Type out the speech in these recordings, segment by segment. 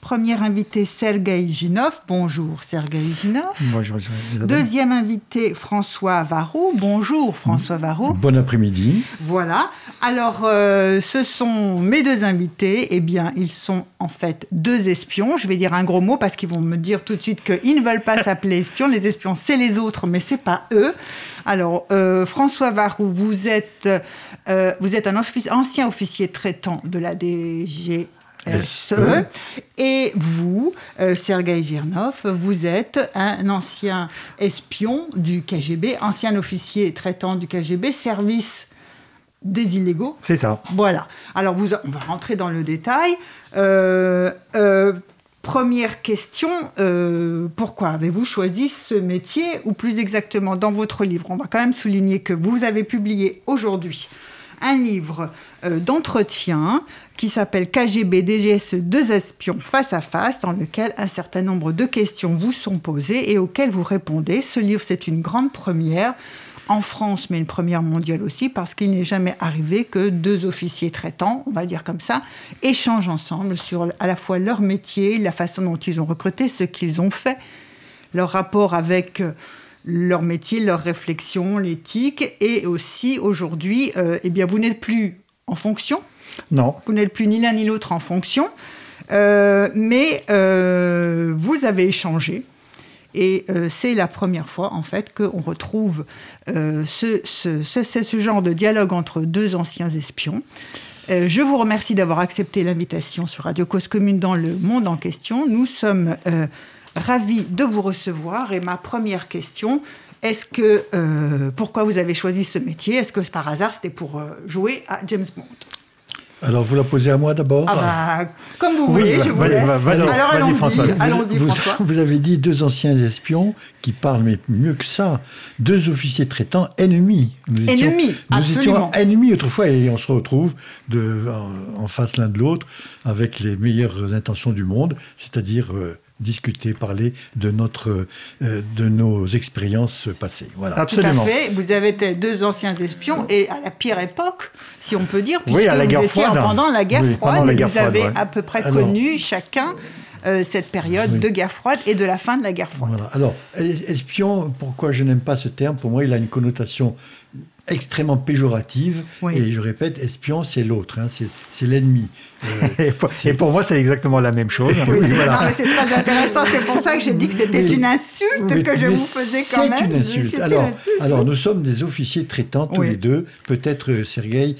Premier invité, Sergei Ginov. Bonjour Sergei Ginov. Bonjour Deuxième invité, François Varou. Bonjour François Varou. Bon après-midi. Voilà. Alors, euh, ce sont mes deux invités. Eh bien, ils sont en fait deux espions. Je vais dire un gros mot parce qu'ils vont me dire tout de suite qu'ils ne veulent pas s'appeler espions. Les espions, c'est les autres, mais c'est pas eux. Alors, euh, François Varou, vous êtes, euh, vous êtes un ancien officier traitant de la DG SE. Et vous, euh, Sergei Girnov, vous êtes un ancien espion du KGB, ancien officier traitant du KGB, service des illégaux. C'est ça. Voilà. Alors, vous, on va rentrer dans le détail. Euh, euh, première question, pourquoi avez-vous choisi ce métier Ou plus exactement, dans votre livre, on va quand même souligner que vous avez publié aujourd'hui un livre d'entretien qui s'appelle KGB DGSE deux espions face à face, dans lequel un certain nombre de questions vous sont posées et auxquelles vous répondez. Ce livre, c'est une grande première en France, mais une première mondiale aussi, parce qu'il n'est jamais arrivé que deux officiers traitants, on va dire comme ça, échangent ensemble sur à la fois leur métier, la façon dont ils ont recruté, ce qu'ils ont fait, leur rapport avec euh, leur métier, leur réflexion, l'éthique, et aussi aujourd'hui, euh, eh bien, vous n'êtes plus en fonction. Non. Vous n'êtes plus ni l'un ni l'autre en fonction, euh, mais euh, vous avez échangé. Et c'est la première fois, en fait, qu'on retrouve ce, ce, ce, genre de dialogue entre deux anciens espions. je vous remercie d'avoir accepté l'invitation sur Radio Cause Commune dans le monde en question. Nous sommes Ravi de vous recevoir. Et ma première question, est-ce que euh, pourquoi vous avez choisi ce métier? Est-ce que par hasard c'était pour euh, jouer à James Bond? Alors, vous la posez à moi d'abord ah bah, Comme vous voulez, je vous laisse. Alors, allons-y, François. vous, Vous avez dit deux anciens espions qui parlent, mais mieux que ça, deux officiers traitants ennemis. Nous ennemis, Nous étions ennemis autrefois et on se retrouve de, en, face l'un de l'autre avec les meilleures intentions du monde, c'est-à-dire... Euh, discuter, parler de, notre, euh, de nos expériences passées. Voilà. Absolument. Tout à fait. Vous avez été deux anciens espions et à la pire époque, si on peut dire, puisque oui, à la guerre vous étiez froide. pendant la guerre froide, vous avez à peu près connu chacun euh, cette période de guerre froide et de la fin de la guerre froide. Voilà. Alors, espion, pourquoi je n'aime pas ce terme? Pour moi, il a une connotation extrêmement péjorative. Et je répète, espion, c'est l'autre, hein, c'est l'ennemi. Euh, et, pour, moi, c'est exactement la même chose. c'est très intéressant. C'est pour ça que j'ai dit que c'était une insulte que je vous faisais quand même. C'est une insulte. Alors, alors, nous sommes des officiers traitants tous les deux. Peut-être euh, Sergueï,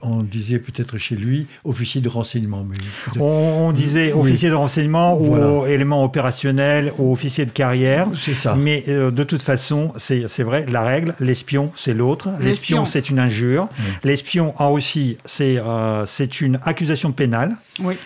on disait peut-être chez lui officier de renseignement. Mais... On, disait officier de renseignement ou élément opérationnel ou officier de carrière. C'est ça. Mais euh, de toute façon, c'est vrai, la règle, l'espion, c'est l'autre. L'espion, c'est une injure. L'espion, en Russie, c'est c'est une accusation pénale.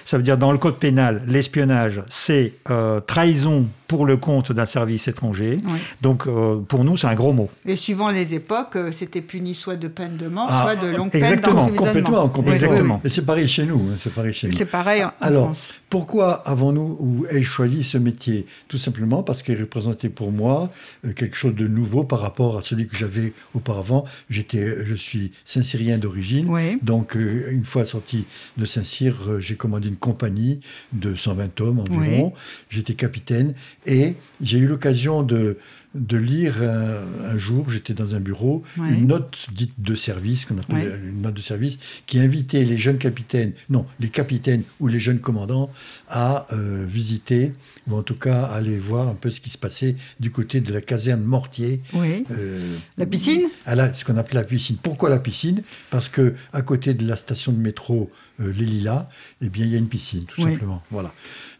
Ça veut dire dans le code pénal, l'espionnage, c'est euh, trahison pour le compte d'un service étranger. Donc euh, pour nous, c'est un gros mot. Et suivant les époques, euh, c'était puni soit de peine de mort, ah, soit de longue peine Exactement, complètement, complètement. Exactement. Et c'est pareil chez nous. Hein, c'est pareil chez nous. C'est pareil. En Alors, France. Pourquoi avons-nous ou ai-je choisi ce métier? Tout simplement parce qu'il représentait pour moi quelque chose de nouveau par rapport à celui que j'avais auparavant. J'étais, je suis Saint-Cyrien d'origine, donc une fois sorti de Saint-Cyr, j'ai commandé une compagnie de 120 hommes environ. J'étais capitaine et j'ai eu l'occasion de, de lire un, jour, j'étais dans un bureau, une note dite de service, qu'on appelle une note de service, qui invitait les jeunes capitaines, non, les capitaines ou les jeunes commandants à euh, visiter, ou en tout cas aller voir un peu ce qui se passait du côté de la caserne Mortier. Euh, la piscine? à Ce qu'on appelle la piscine. Pourquoi la piscine? Parce que à côté de la station de métro euh, Les Lilas, eh bien, il y a une piscine, tout simplement. Voilà.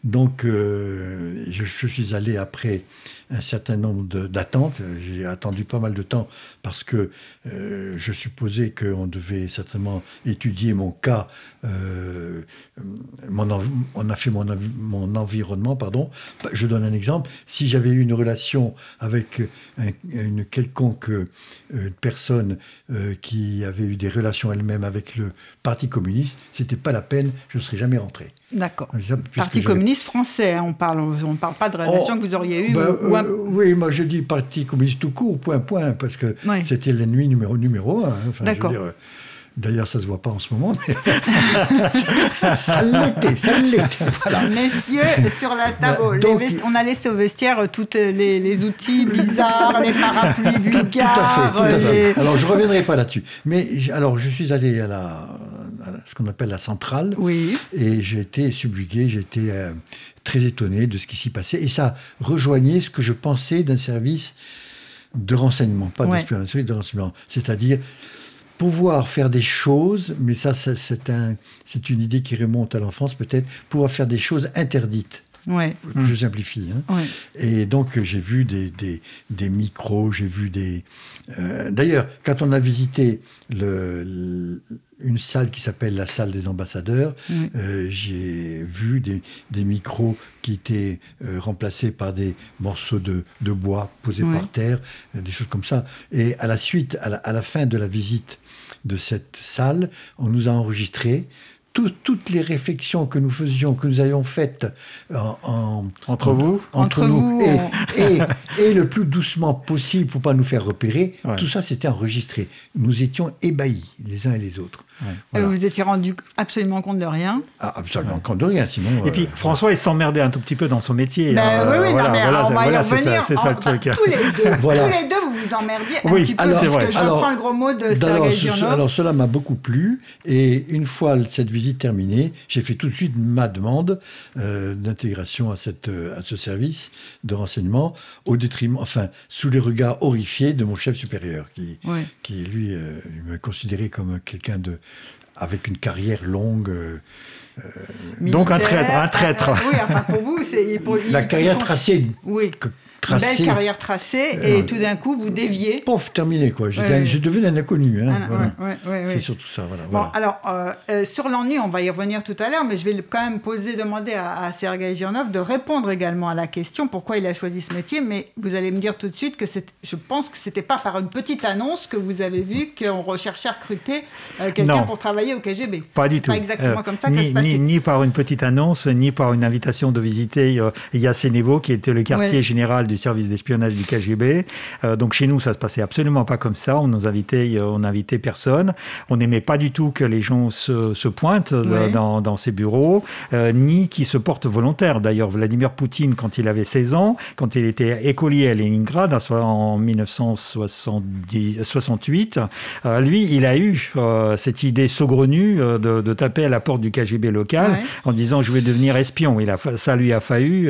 Donc, je, je, suis allé après un certain nombre d'attentes. J'ai attendu pas mal de temps parce que euh, je supposais qu'on devait certainement étudier mon cas. Euh, mon on a fait mon, mon, environnement, pardon. Je donne un exemple. Si j'avais eu une relation avec une quelconque euh, personne qui avait eu des relations elle-même avec le Parti communiste, c'était pas la peine, je ne serais jamais rentré. D'accord. Parti communiste français, hein, on parle, on ne parle pas de relation oh, que vous auriez eue. Ben, oui, moi je dis Parti communiste tout court, point, point, parce que c'était l'ennemi numéro, numéro un. Hein. D'accord. D'ailleurs, ça ne se voit pas en ce moment, mais ça l'était, ça l'était. Messieurs, sur la table, on a laissé au vestiaire tous les, outils bizarres, les parapluies vulgaires. Tout, à fait. Alors, je ne reviendrai pas là-dessus. Mais alors, je suis allé à, la, ce qu'on appelle la centrale. Oui. Et j'ai été subjugué, j'ai été euh, très étonné de ce qui s'y passait. Et ça rejoignait ce que je pensais d'un service de renseignement, pas d'espionnage, de renseignement. C'est-à-dire pouvoir faire des choses, mais ça, c'est un, une idée qui remonte à l'enfance peut-être, pouvoir faire des choses interdites. Ouais. Je simplifie. Hein. Et donc, j'ai vu des, des, micros, j'ai vu des... Euh, d'ailleurs, quand on a visité le, une salle qui s'appelle la salle des ambassadeurs, euh, j'ai vu des, des, micros qui étaient euh, remplacés par des morceaux de, de bois posés par terre, des choses comme ça. Et à la suite, à la, à la fin de la visite de cette salle, on nous a enregistré toutes les réflexions que nous faisions, que nous avions faites en, entre vous, entre, nous, et, et, le plus doucement possible pour pas nous faire repérer, tout ça c'était enregistré. Nous étions ébahis les uns et les autres. Vous étiez rendu absolument compte de rien ah, Absolument compte de rien, sinon. Et puis euh, François, il s'emmerdait un tout petit peu dans son métier. Ben, hein. oui, oui, voilà, mais voilà, c'est ça, ça, le truc. tous les deux, tous les deux, vous vous emmerdiez un petit peu. C'est vrai. Je reprends le gros mot de alors, alors cela m'a beaucoup plu, et une fois cette visite terminée, j'ai fait tout de suite ma demande euh, d'intégration à, cette, à ce service de renseignement, au détriment, enfin, sous les regards horrifiés de mon chef supérieur, qui, qui lui, euh, me considérait comme quelqu'un de avec une carrière longue. Euh, euh, donc un traître, un traître. oui, enfin pour vous, c'est la carrière tracée. Oui belle carrière tracée, et tout d'un coup, vous déviez. Pouf, terminé, quoi. Je, devenais un inconnu. Hein, c'est surtout ça, voilà. Bon, alors, euh, euh, sur l'ennui, on va y revenir tout à l'heure, mais je vais quand même poser, demander à, à Sergei Girnov de répondre également à la question pourquoi il a choisi ce métier, mais vous allez me dire tout de suite que je pense que c'était pas par une petite annonce que vous avez vu qu'on recherchait à recruter euh, quelqu'un pour travailler au KGB. Pas du tout. Pas exactement comme ça que ni, ça se passait. Ni, ni, par une petite annonce, ni par une invitation de visiter Yasenevo, qui était le quartier général du service d'espionnage du KGB. Euh, donc chez nous, ça se passait absolument pas comme ça. On nous invitait, euh, on invitait personne. On n'aimait pas du tout que les gens se, pointent euh, dans, ces bureaux, ni qu'ils se portent volontaires. D'ailleurs, Vladimir Poutine, quand il avait 16 ans, quand il était écolier à Leningrad en 1968, lui, il a eu cette idée saugrenue de, taper à la porte du KGB local en disant je vais devenir espion. Il a, ça lui a failli,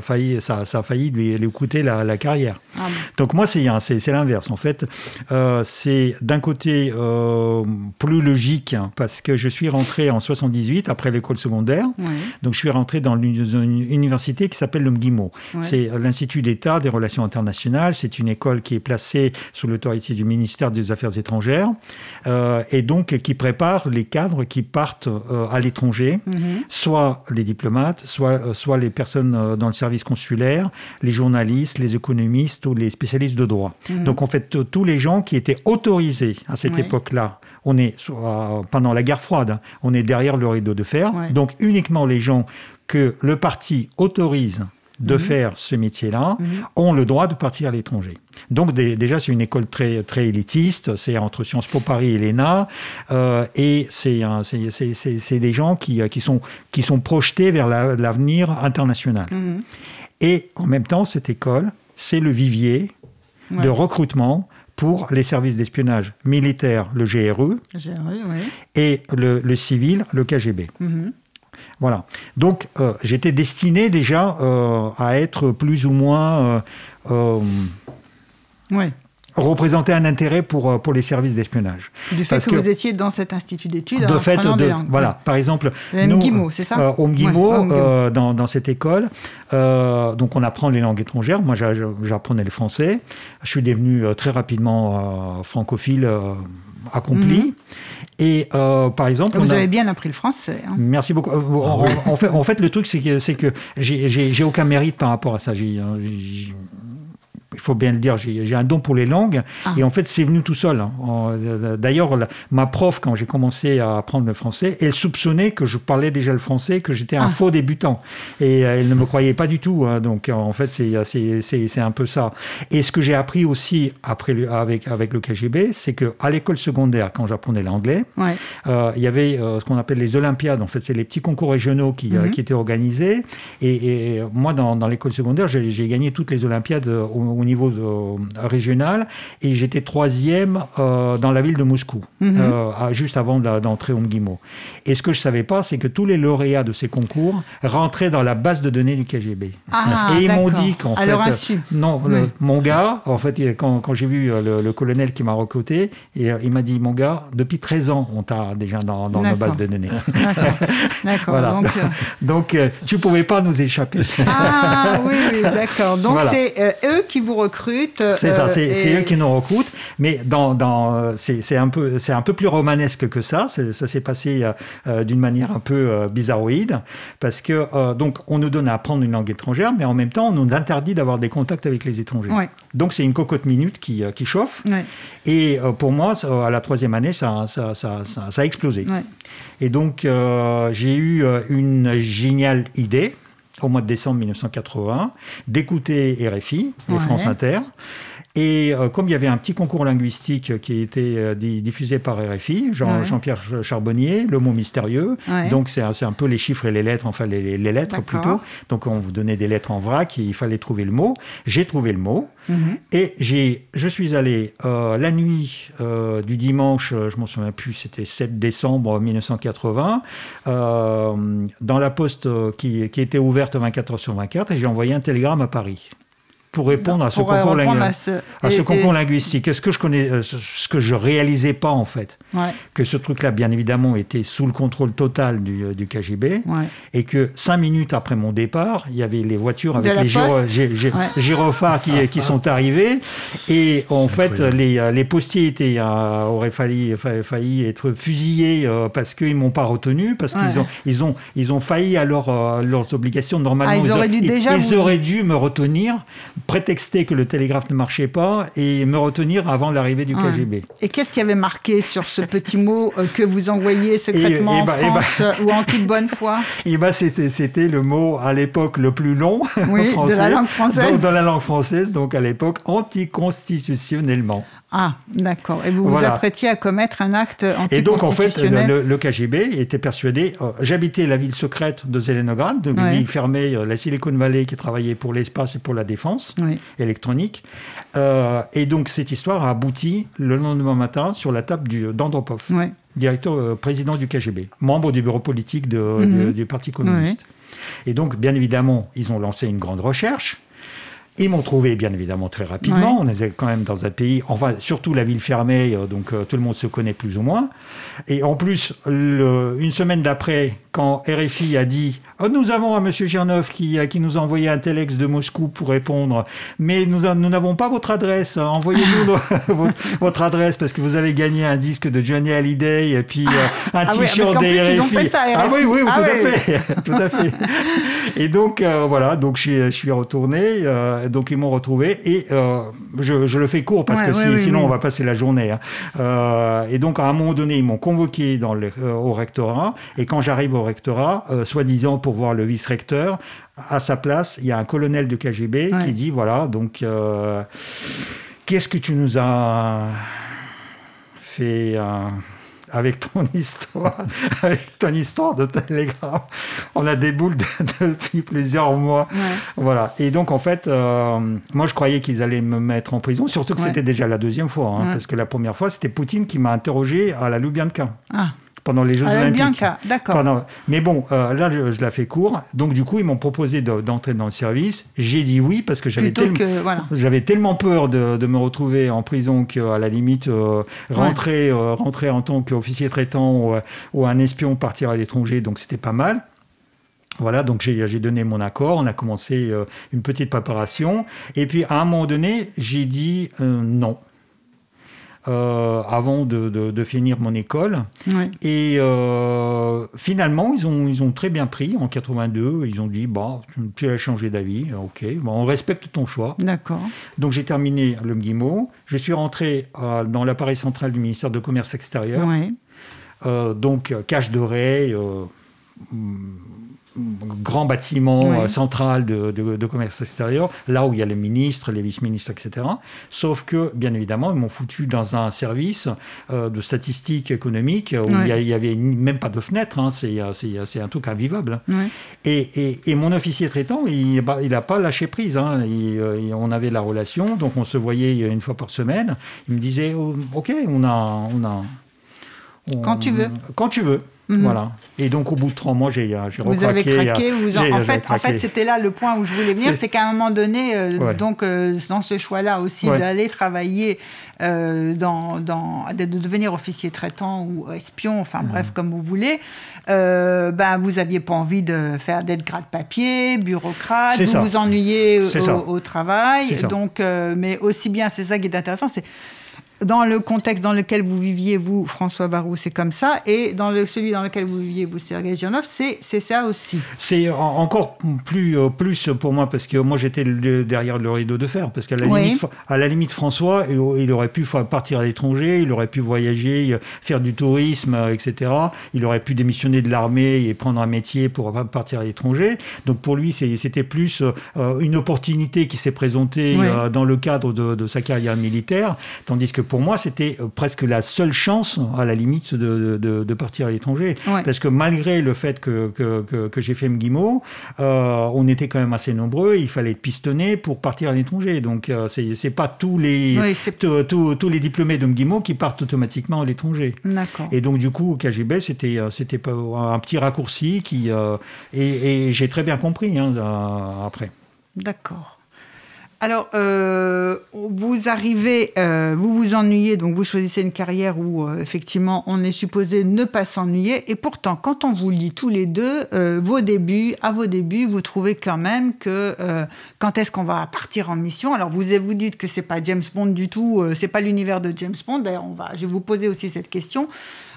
failli ça, ça a failli lui, lui coûter la, carrière. Ah Donc moi, c'est l'inverse. En fait, euh, c'est d'un côté euh, plus logique, hein, parce que je suis rentré en 78, après l'école secondaire. Donc je suis rentré dans une, université qui s'appelle le MGIMO. C'est l'Institut d'État des relations internationales. C'est une école qui est placée sous l'autorité du ministère des Affaires étrangères, euh, et donc qui prépare les cadres qui partent à l'étranger, mhm. soit les diplomates, soit, soit les personnes dans le service consulaire, les journalistes, les économistes ou les spécialistes de droit. Mhm. Donc en fait, tous les gens qui étaient autorisés à cette époque-là, on est euh, pendant la guerre froide, hein, on est derrière le rideau de fer. Donc uniquement les gens que le parti autorise de mhm. faire ce métier-là mhm. ont le droit de partir à l'étranger. Donc déjà, c'est une école très, très élitiste, c'est entre Sciences Po Paris et l'ENA, euh, et c'est des gens qui, qui, sont, qui sont projetés vers l'avenir international. Et en même temps, cette école, c'est le vivier de recrutement pour les services d'espionnage militaire, le GRE, e, et le, civil, le KGB. Mhm. Voilà. Donc, euh, j'étais destiné déjà euh, à être plus ou moins euh, représentait un intérêt pour, euh, pour les services d'espionnage. Du fait que, vous étiez dans cet institut d'études. De fait, de, voilà. Par exemple, nous, c'est ça euh, Au Mguimo, euh, dans, dans, cette école, donc on apprend les langues étrangères. Moi, j'apprenais le français. Je suis devenu très rapidement francophile accompli. Mhm. Et par exemple, vous avez bien appris le français. Hein. Merci beaucoup. en, fait, en fait, le truc c'est que c'est que j'ai aucun mérite par rapport à ça. J'ai il faut bien le dire, j'ai un don pour les langues. Ah. Et en fait, c'est venu tout seul. Hein. D'ailleurs, ma prof, quand j'ai commencé à apprendre le français, elle soupçonnait que je parlais déjà le français, que j'étais un ah. faux débutant. Et euh, elle ne me croyait pas du tout. Hein. Donc, en fait, c'est un peu ça. Et ce que j'ai appris aussi après, avec, avec le KGB, c'est qu'à l'école secondaire, quand j'apprenais l'anglais, euh, il y avait euh, ce qu'on appelle les Olympiades. En fait, c'est les petits concours régionaux qui, mhm. qui étaient organisés. Et, moi, dans, dans l'école secondaire, j'ai gagné toutes les Olympiades au au niveau régional et j'étais troisième euh, dans la ville de Moscou, mhm. euh, juste avant d'entrer au MGIMO. Et ce que je savais pas, c'est que tous les lauréats de ces concours rentraient dans la base de données du KGB. Ah, et ils m'ont dit qu'en fait, non, mon gars, en fait, quand, quand j'ai vu euh, le, colonel qui m'a recruté, et, il m'a dit, mon gars, depuis 13 ans, on t'a déjà dans, dans nos bases de données. D'accord. voilà. Donc, tu pouvais pas nous échapper. Ah oui, oui d'accord. Donc c'est eux qui vous recrutent. C'est ça, c'est eux qui nous recrutent. Mais dans, dans c'est un peu c'est un peu plus romanesque que ça. Ça s'est passé euh, d'une manière un peu euh, bizarroïde parce que donc on nous donne à apprendre une langue étrangère, mais en même temps on nous interdit d'avoir des contacts avec les étrangers. Donc c'est une cocotte minute qui, qui chauffe. Et pour moi, à la troisième année, ça, ça, ça, ça a explosé. Et donc j'ai eu une géniale idée au mois de décembre 1980, d'écouter RFI et France Inter. Et euh, comme il y avait un petit concours linguistique qui était euh, diffusé par RFI, Jean-Pierre Charbonnier, le mot mystérieux, donc c'est un, peu les chiffres et les lettres, enfin les, lettres plutôt. Donc on vous donnait des lettres en vrac, il fallait trouver le mot. J'ai trouvé le mot mhm. et j'ai, je suis allé euh, la nuit du dimanche, je m'en souviens plus, c'était 7 décembre 1980, dans la poste qui, qui était ouverte 24 heures sur 24 et j'ai envoyé un télégramme à Paris pour répondre à ce concours, à ce, concours linguistique. Est-ce que je connais euh, ce que je réalisais pas en fait? Que ce truc-là, bien évidemment, était sous le contrôle total du, euh, du KGB et que cinq minutes après mon départ, il y avait les voitures avec les gyrophares qui, qui sont arrivés et en fait les, euh, les, postiers étaient, auraient failli, failli être fusillés parce qu'ils m'ont pas retenu parce qu'ils ont ils ont ils ont failli à leurs obligations. Normalement ah, ils, auraient dû, déjà ils auraient dû me retenir prétexter que le télégraphe ne marchait pas et me retenir avant l'arrivée du KGB. Et qu'est-ce qui avait marqué sur ce petit mot euh, que vous envoyiez secrètement en bah, bah, France ou en toute bonne foi Et bah, c'était le mot à l'époque le plus long français, de la langue française. dans la langue française, donc à l'époque anticonstitutionnellement. Ah, d'accord. Et vous vous apprêtiez à commettre un acte anticonstitutionnel Et donc, en fait, le, KGB était persuadé... Euh, j'habitais la ville secrète de Zelenograd, de ville fermée, euh, la Silicon Valley, qui travaillait pour l'espace et pour la défense électronique. Euh, et donc, cette histoire a abouti le lendemain matin sur la table d'Andropov, directeur président du KGB, membre du bureau politique mhm. du Parti communiste. Et donc, bien évidemment, ils ont lancé une grande recherche ils m'ont trouvé, bien évidemment, très rapidement. On était quand même dans un pays, enfin, surtout la ville fermée, euh, donc euh, tout le monde se connaît plus ou moins. Et en plus, une semaine d'après, quand RFI a dit oh, Nous avons un monsieur Girnov qui, qui nous a envoyé un telex de Moscou pour répondre, mais nous n'avons pas votre adresse. Envoyez-nous votre, adresse parce que vous avez gagné un disque de Johnny Hallyday et puis euh, un ah t-shirt des RFI. Ah oui, oui, ah tout, À fait, tout à fait. Et donc, voilà, donc je, suis retourné donc ils m'ont retrouvé et euh, je, le fais court parce que sinon on va passer la journée. Hein. Euh, et donc à un moment donné, ils m'ont convoqué dans le, euh, au rectorat et quand j'arrive au rectorat, soi-disant pour voir le vice-recteur, à sa place, il y a un colonel de KGB qui dit voilà, donc qu'est-ce que tu nous as fait avec ton histoire, avec ton histoire de télégramme. On a des boules depuis plusieurs mois. Voilà. Et donc, en fait, euh, moi, je croyais qu'ils allaient me mettre en prison, surtout que c'était déjà la deuxième fois, hein, parce que la première fois, c'était Poutine qui m'a interrogé à la Lubyanka. Ah pendant les Jeux Olympiques. d'accord. Mais bon, euh, là, je, la fais court. Donc, du coup, ils m'ont proposé d'entrer dans le service. J'ai dit oui parce que j'avais tellement, tellement peur de, me retrouver en prison qu'à la limite, euh, rentrer, rentrer en tant qu'officier traitant ou, un espion partir à l'étranger. Donc, c'était pas mal. Voilà, donc j'ai donné mon accord, on a commencé une petite préparation, et puis à un moment donné, j'ai dit non. Euh, avant de, finir mon école. Et euh, finalement, ils ont, ils ont très bien pris. En 82, ils ont dit bah, tu as changé d'avis, ok, on respecte ton choix. D'accord. Donc j'ai terminé le MGIMO. Je suis rentré euh, dans l'appareil central du ministère de Commerce extérieur. donc, cache doré grand bâtiment euh, central de, commerce extérieur, là où il y a les ministres, les vice-ministres, etc. Sauf que, bien évidemment, ils m'ont foutu dans un service euh, de statistiques économiques où il n'y avait même pas de fenêtre. Hein. Euh, c'est un truc invivable. Et, mon officier traitant, il n'a pas lâché prise. Hein. on avait la relation, donc on se voyait une fois par semaine. Il me disait, oh, OK, on a... On a quand tu veux. Quand tu veux. Mhm. Voilà. Et donc, au bout de trois mois, j'ai recraqué. Vous avez craqué. Vous en... fait, en fait c'était là le point où je voulais venir. C'est qu'à un moment donné, euh, donc, euh, dans ce choix-là aussi, d'aller travailler, euh, dans, dans, de devenir officier traitant ou espion, enfin mhm. bref, comme vous voulez, ben, vous n'aviez pas envie de faire d'être grade papier, bureaucrate, vous vous ennuyez au, au, travail. Donc, mais aussi bien, c'est ça qui est intéressant, c'est dans le contexte dans lequel vous viviez, vous, François Barou, c'est comme ça. Et dans le, celui dans lequel vous viviez, vous, Sergei Girnov, c'est ça aussi. C'est encore plus, euh, plus pour moi, parce que moi, j'étais derrière le rideau de fer. Parce qu'à la, limite, à la limite, François, il aurait pu partir à l'étranger, il aurait pu voyager, faire du tourisme, euh, etc. Il aurait pu démissionner de l'armée et prendre un métier pour partir à l'étranger. Donc pour lui, c'était plus euh, une opportunité qui s'est présentée dans le cadre de, de sa carrière militaire. Tandis que pour moi, c'était euh, presque la seule chance, à la limite, de, partir à l'étranger. Parce que malgré le fait que, que, j'ai fait MGIMO, euh, on était quand même assez nombreux, il fallait être pistonné pour partir à l'étranger. Donc, euh, ce c'est pas tous les, tous les diplômés de MGIMO qui partent automatiquement à l'étranger. Et donc, du coup, au KGB, c'était c'était un petit raccourci qui, et, j'ai très bien compris hein, après. D'accord. Alors, euh, vous arrivez, euh, vous vous ennuyez, donc vous choisissez une carrière où euh, effectivement on est supposé ne pas s'ennuyer. Et pourtant, quand on vous lit tous les deux, vos débuts, à vos débuts, vous trouvez quand même que quand est-ce qu'on va partir en mission? Alors vous vous dites que c'est pas James Bond du tout, c'est pas l'univers de James Bond. D'ailleurs, on va, je vais vous poser aussi cette question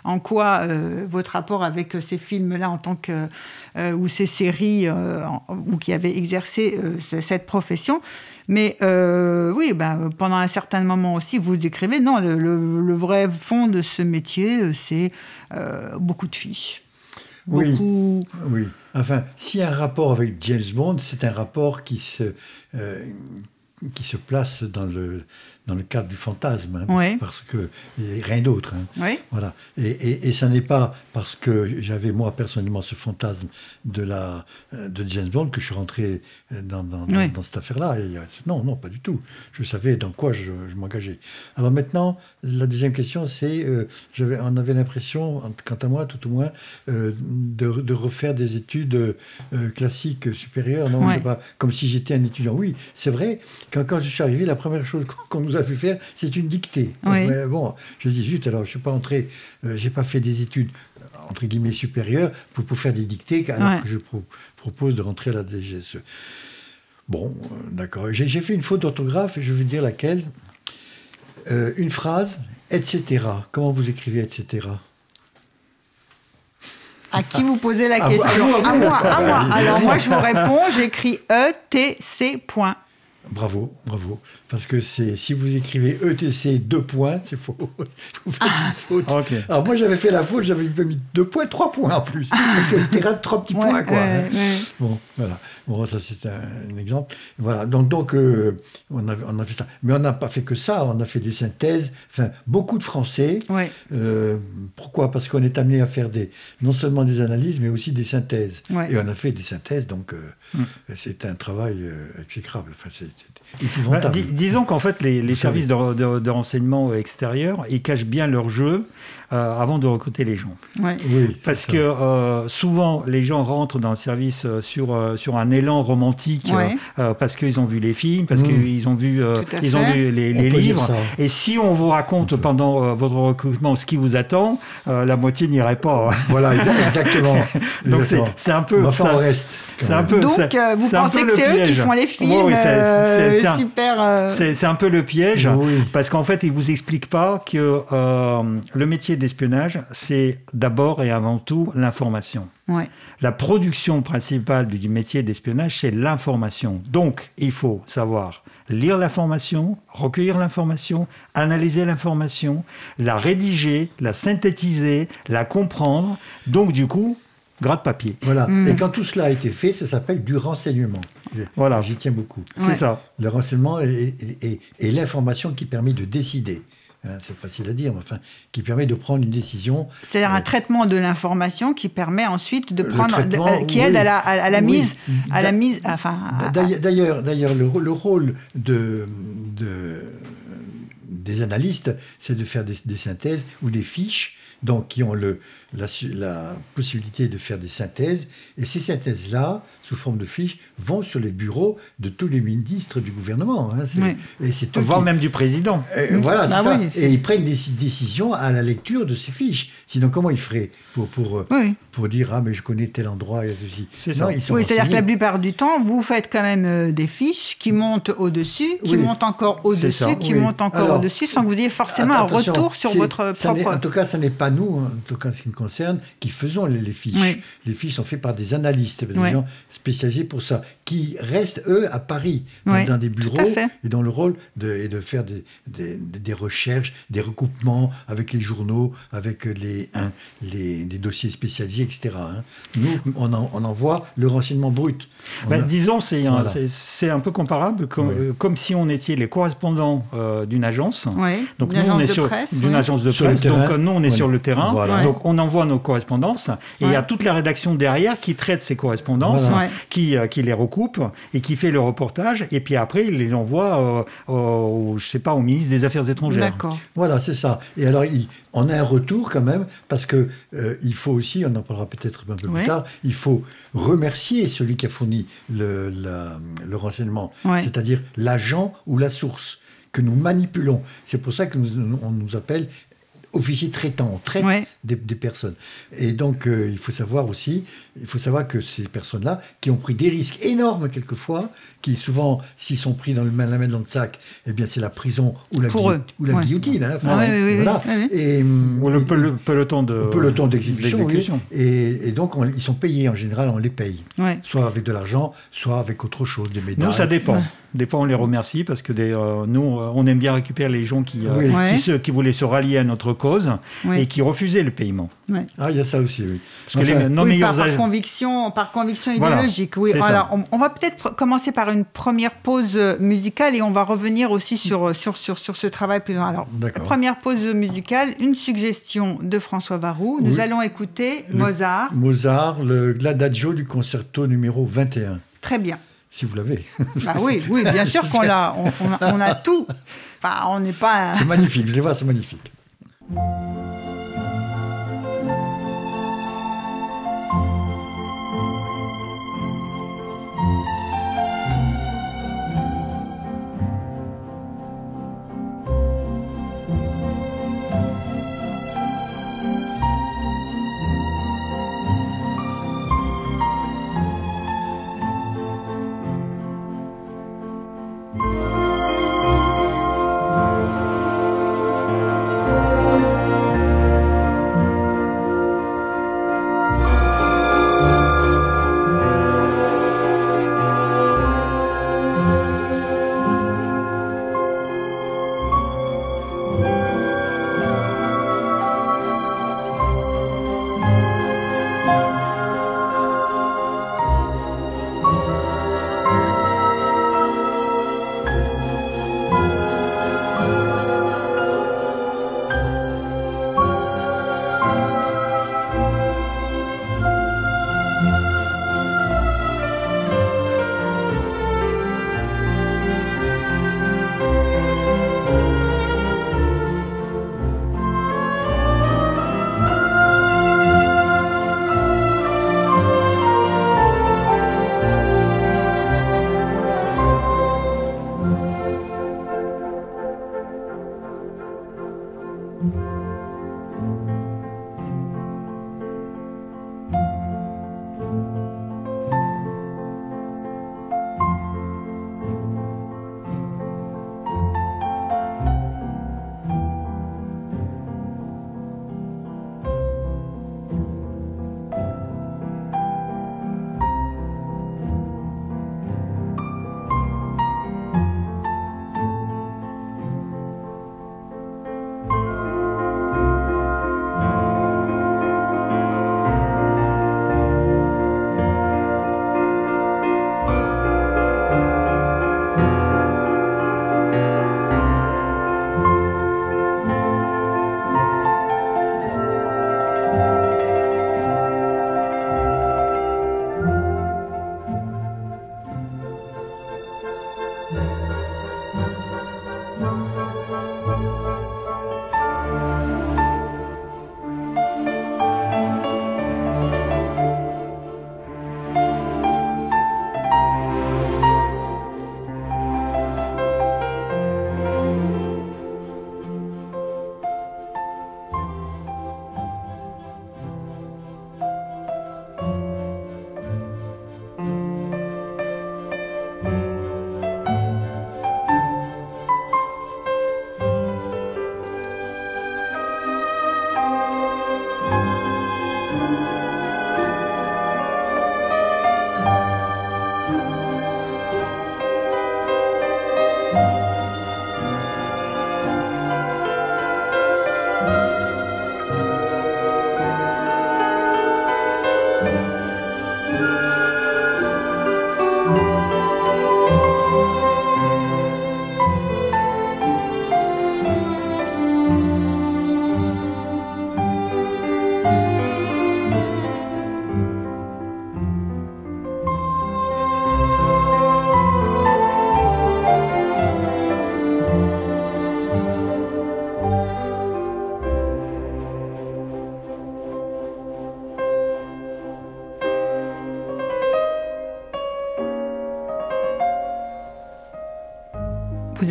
en quoi votre rapport avec ces films-là en tant que ou ces séries ou qui avaient exercé cette profession? Mais euh, oui, ben, pendant un certain moment aussi, vous écrivez, non, le, vrai fond de ce métier, euh, c'est euh, beaucoup de fiches. Oui, oui. Enfin, s'il y a un rapport avec James Bond, c'est un rapport qui se, qui se place dans le, dans le cadre du fantasme, hein, parce que rien d'autre. Hein. Voilà. Et, et, et ça n'est pas parce que j'avais moi personnellement ce fantasme de la de James Bond que je suis rentré dans, dans, dans cette affaire-là. Non, non, pas du tout. Je savais dans quoi je, m'engageais. Alors maintenant, la deuxième question, c'est euh, on avait l'impression, quant à moi, tout au moins, euh, de, de, refaire des études euh, classiques supérieures. Non, je sais pas, comme si j'étais un étudiant. Oui, c'est vrai. Quand, quand je suis arrivé, la première chose qu'on nous a fait faire, c'est une dictée. bon, je dis zut, alors je suis pas entré, euh, j'ai pas fait des études entre guillemets supérieures pour, pour faire des dictées, alors que je propose de rentrer à la DGSE. Bon, euh, d'accord. J'ai fait une faute d'orthographe, et je vais dire laquelle. Euh, une phrase, etc. Comment vous écrivez etc. À qui vous posez la question? à, moi, à moi. Alors moi, je vous réponds, j'écris ETC. Bravo, bravo. Parce que c'est si vous écrivez ETC deux points, c'est faux. Vous faites une ah. faute. Alors moi j'avais fait la faute, j'avais mis deux points, trois points en plus. Parce que c'était trois petits points. Quoi, hein. Bon, voilà. Bon, ça c'est un, exemple. Voilà. Donc, donc euh, on, a, on, a, fait ça. Mais on n'a pas fait que ça. On a fait des synthèses. Enfin, beaucoup de français. Euh, pourquoi? Parce qu'on est amené à faire des, non seulement des analyses, mais aussi des synthèses. Et on a fait des synthèses. Donc, euh, mm. c'est un travail exécrable. Enfin, c'est épouvantable. Bah, disons qu'en fait, les, services de, de, renseignement extérieur, ils cachent bien leur jeu euh, avant de recruter les gens. Oui, Parce que euh, souvent, les gens rentrent dans le service sur, sur un élan romantique parce qu'ils ont vu les films, parce mm. qu'ils ont vu, ils ont vu les, livres. Et si on vous raconte pendant votre recrutement ce qui vous attend, la moitié n'irait pas. Voilà, exactement. Donc c'est un peu. ça, reste. C'est un peu. Donc vous pensez que c'est eux qui font les films oui, c'est super. C'est un peu le piège parce qu'en fait, ils vous expliquent pas que le métier d'espionnage, c'est d'abord et avant tout l'information. La production principale du métier d'espionnage, c'est l'information. Donc, il faut savoir lire l'information, recueillir l'information, analyser l'information, la rédiger, la synthétiser, la comprendre. Donc, du coup, gratte papier. Voilà. Mm. Et quand tout cela a été fait, ça s'appelle du renseignement. Voilà. J'y tiens beaucoup. C'est ça. Le renseignement est l'information qui permet de décider. Hein, c'est facile à dire, mais enfin, qui permet de prendre une décision. C'est-à-dire un euh, traitement de l'information qui permet ensuite de prendre, euh, qui aide à la, à, la mise, à la mise, enfin. D'ailleurs, d'ailleurs, le, le, rôle de, de des analystes, c'est de faire des, des, synthèses ou des fiches, donc qui ont le, la, la, possibilité de faire des synthèses. Et ces synthèses-là, sous forme de fiches, vont sur les bureaux de tous les ministres du gouvernement. Hein. Et c'est Voire même du président. Et, voilà, c'est bah ça. Et ils prennent des décisions à la lecture de ces fiches. Sinon, comment ils feraient pour, pour, euh, pour dire Ah, mais je connais tel endroit et ceci C'est ça. oui, c'est-à-dire que la plupart du temps, vous faites quand même euh, des fiches qui montent au-dessus, qui montent encore au-dessus, qui montent encore au-dessus, sans que vous ayez forcément un retour sur votre propre. En tout cas, ce n'est pas nous, en tout cas, ce qui me concerne, qui faisons les, fiches. Les fiches sont faites par des analystes, des gens spécialisés pour ça, qui restent, eux, à Paris, dans, des bureaux, et dans le rôle de, et de faire des, des, recherches, des recoupements avec les journaux, avec les, les, dossiers spécialisés, etc. Hein. Nous, on, on envoie le renseignement brut. Bah, disons, c'est un, un, peu comparable, comme, euh, comme, si on était les correspondants euh, d'une agence. Donc, nous, on est sur d'une agence de presse. Donc, nous, on est sur le terrain. Donc, on envoie nos correspondances et il y a toute la rédaction derrière qui traite ces correspondances, qui, euh, qui les recoupe et qui fait le reportage. Et puis après, il les envoie, au, je sais pas, au ministre des Affaires étrangères. Voilà, c'est ça. Et alors, on a un retour quand même parce que il faut aussi, on en parlera peut-être un peu plus tard, il faut remercier celui qui a fourni le, le renseignement, c'est-à-dire l'agent ou la source que nous manipulons. C'est pour ça que nous, on nous appelle officier traitant, on traite des, personnes. Et donc, euh, il faut savoir aussi, il faut savoir que ces personnes-là, qui ont pris des risques énormes quelquefois, qui souvent, s'ils sont pris dans le, la main dans le sac, eh bien, c'est la prison ou la, ou la guillotine. Hein, et, ou le, peloton de peloton d'exécution. Et, et, donc, ils sont payés en général, on les paye, soit avec de l'argent, soit avec autre chose, des médailles. Nous, ça dépend. Des fois, on les remercie parce que des, euh, nous, euh, on aime bien récupérer les gens qui, euh, qui, se, qui, voulaient se rallier à notre cause et qui refusaient le paiement. Ah, il y a ça aussi, oui. Parce que les, nos meilleurs par, par, conviction, par conviction idéologique. oui. Alors, on, va peut-être commencer par une première pause musicale et on va revenir aussi sur, sur, sur, sur ce travail plus Alors, première pause musicale, une suggestion de François Varou. Nous allons écouter Mozart. Mozart, le Gladagio du concerto numéro 21. Très bien si vous l'avez. Bah oui, oui, bien sûr qu'on l'a. On, a, tout. Enfin, on n'est pas. C'est magnifique, vous allez voir, c'est magnifique.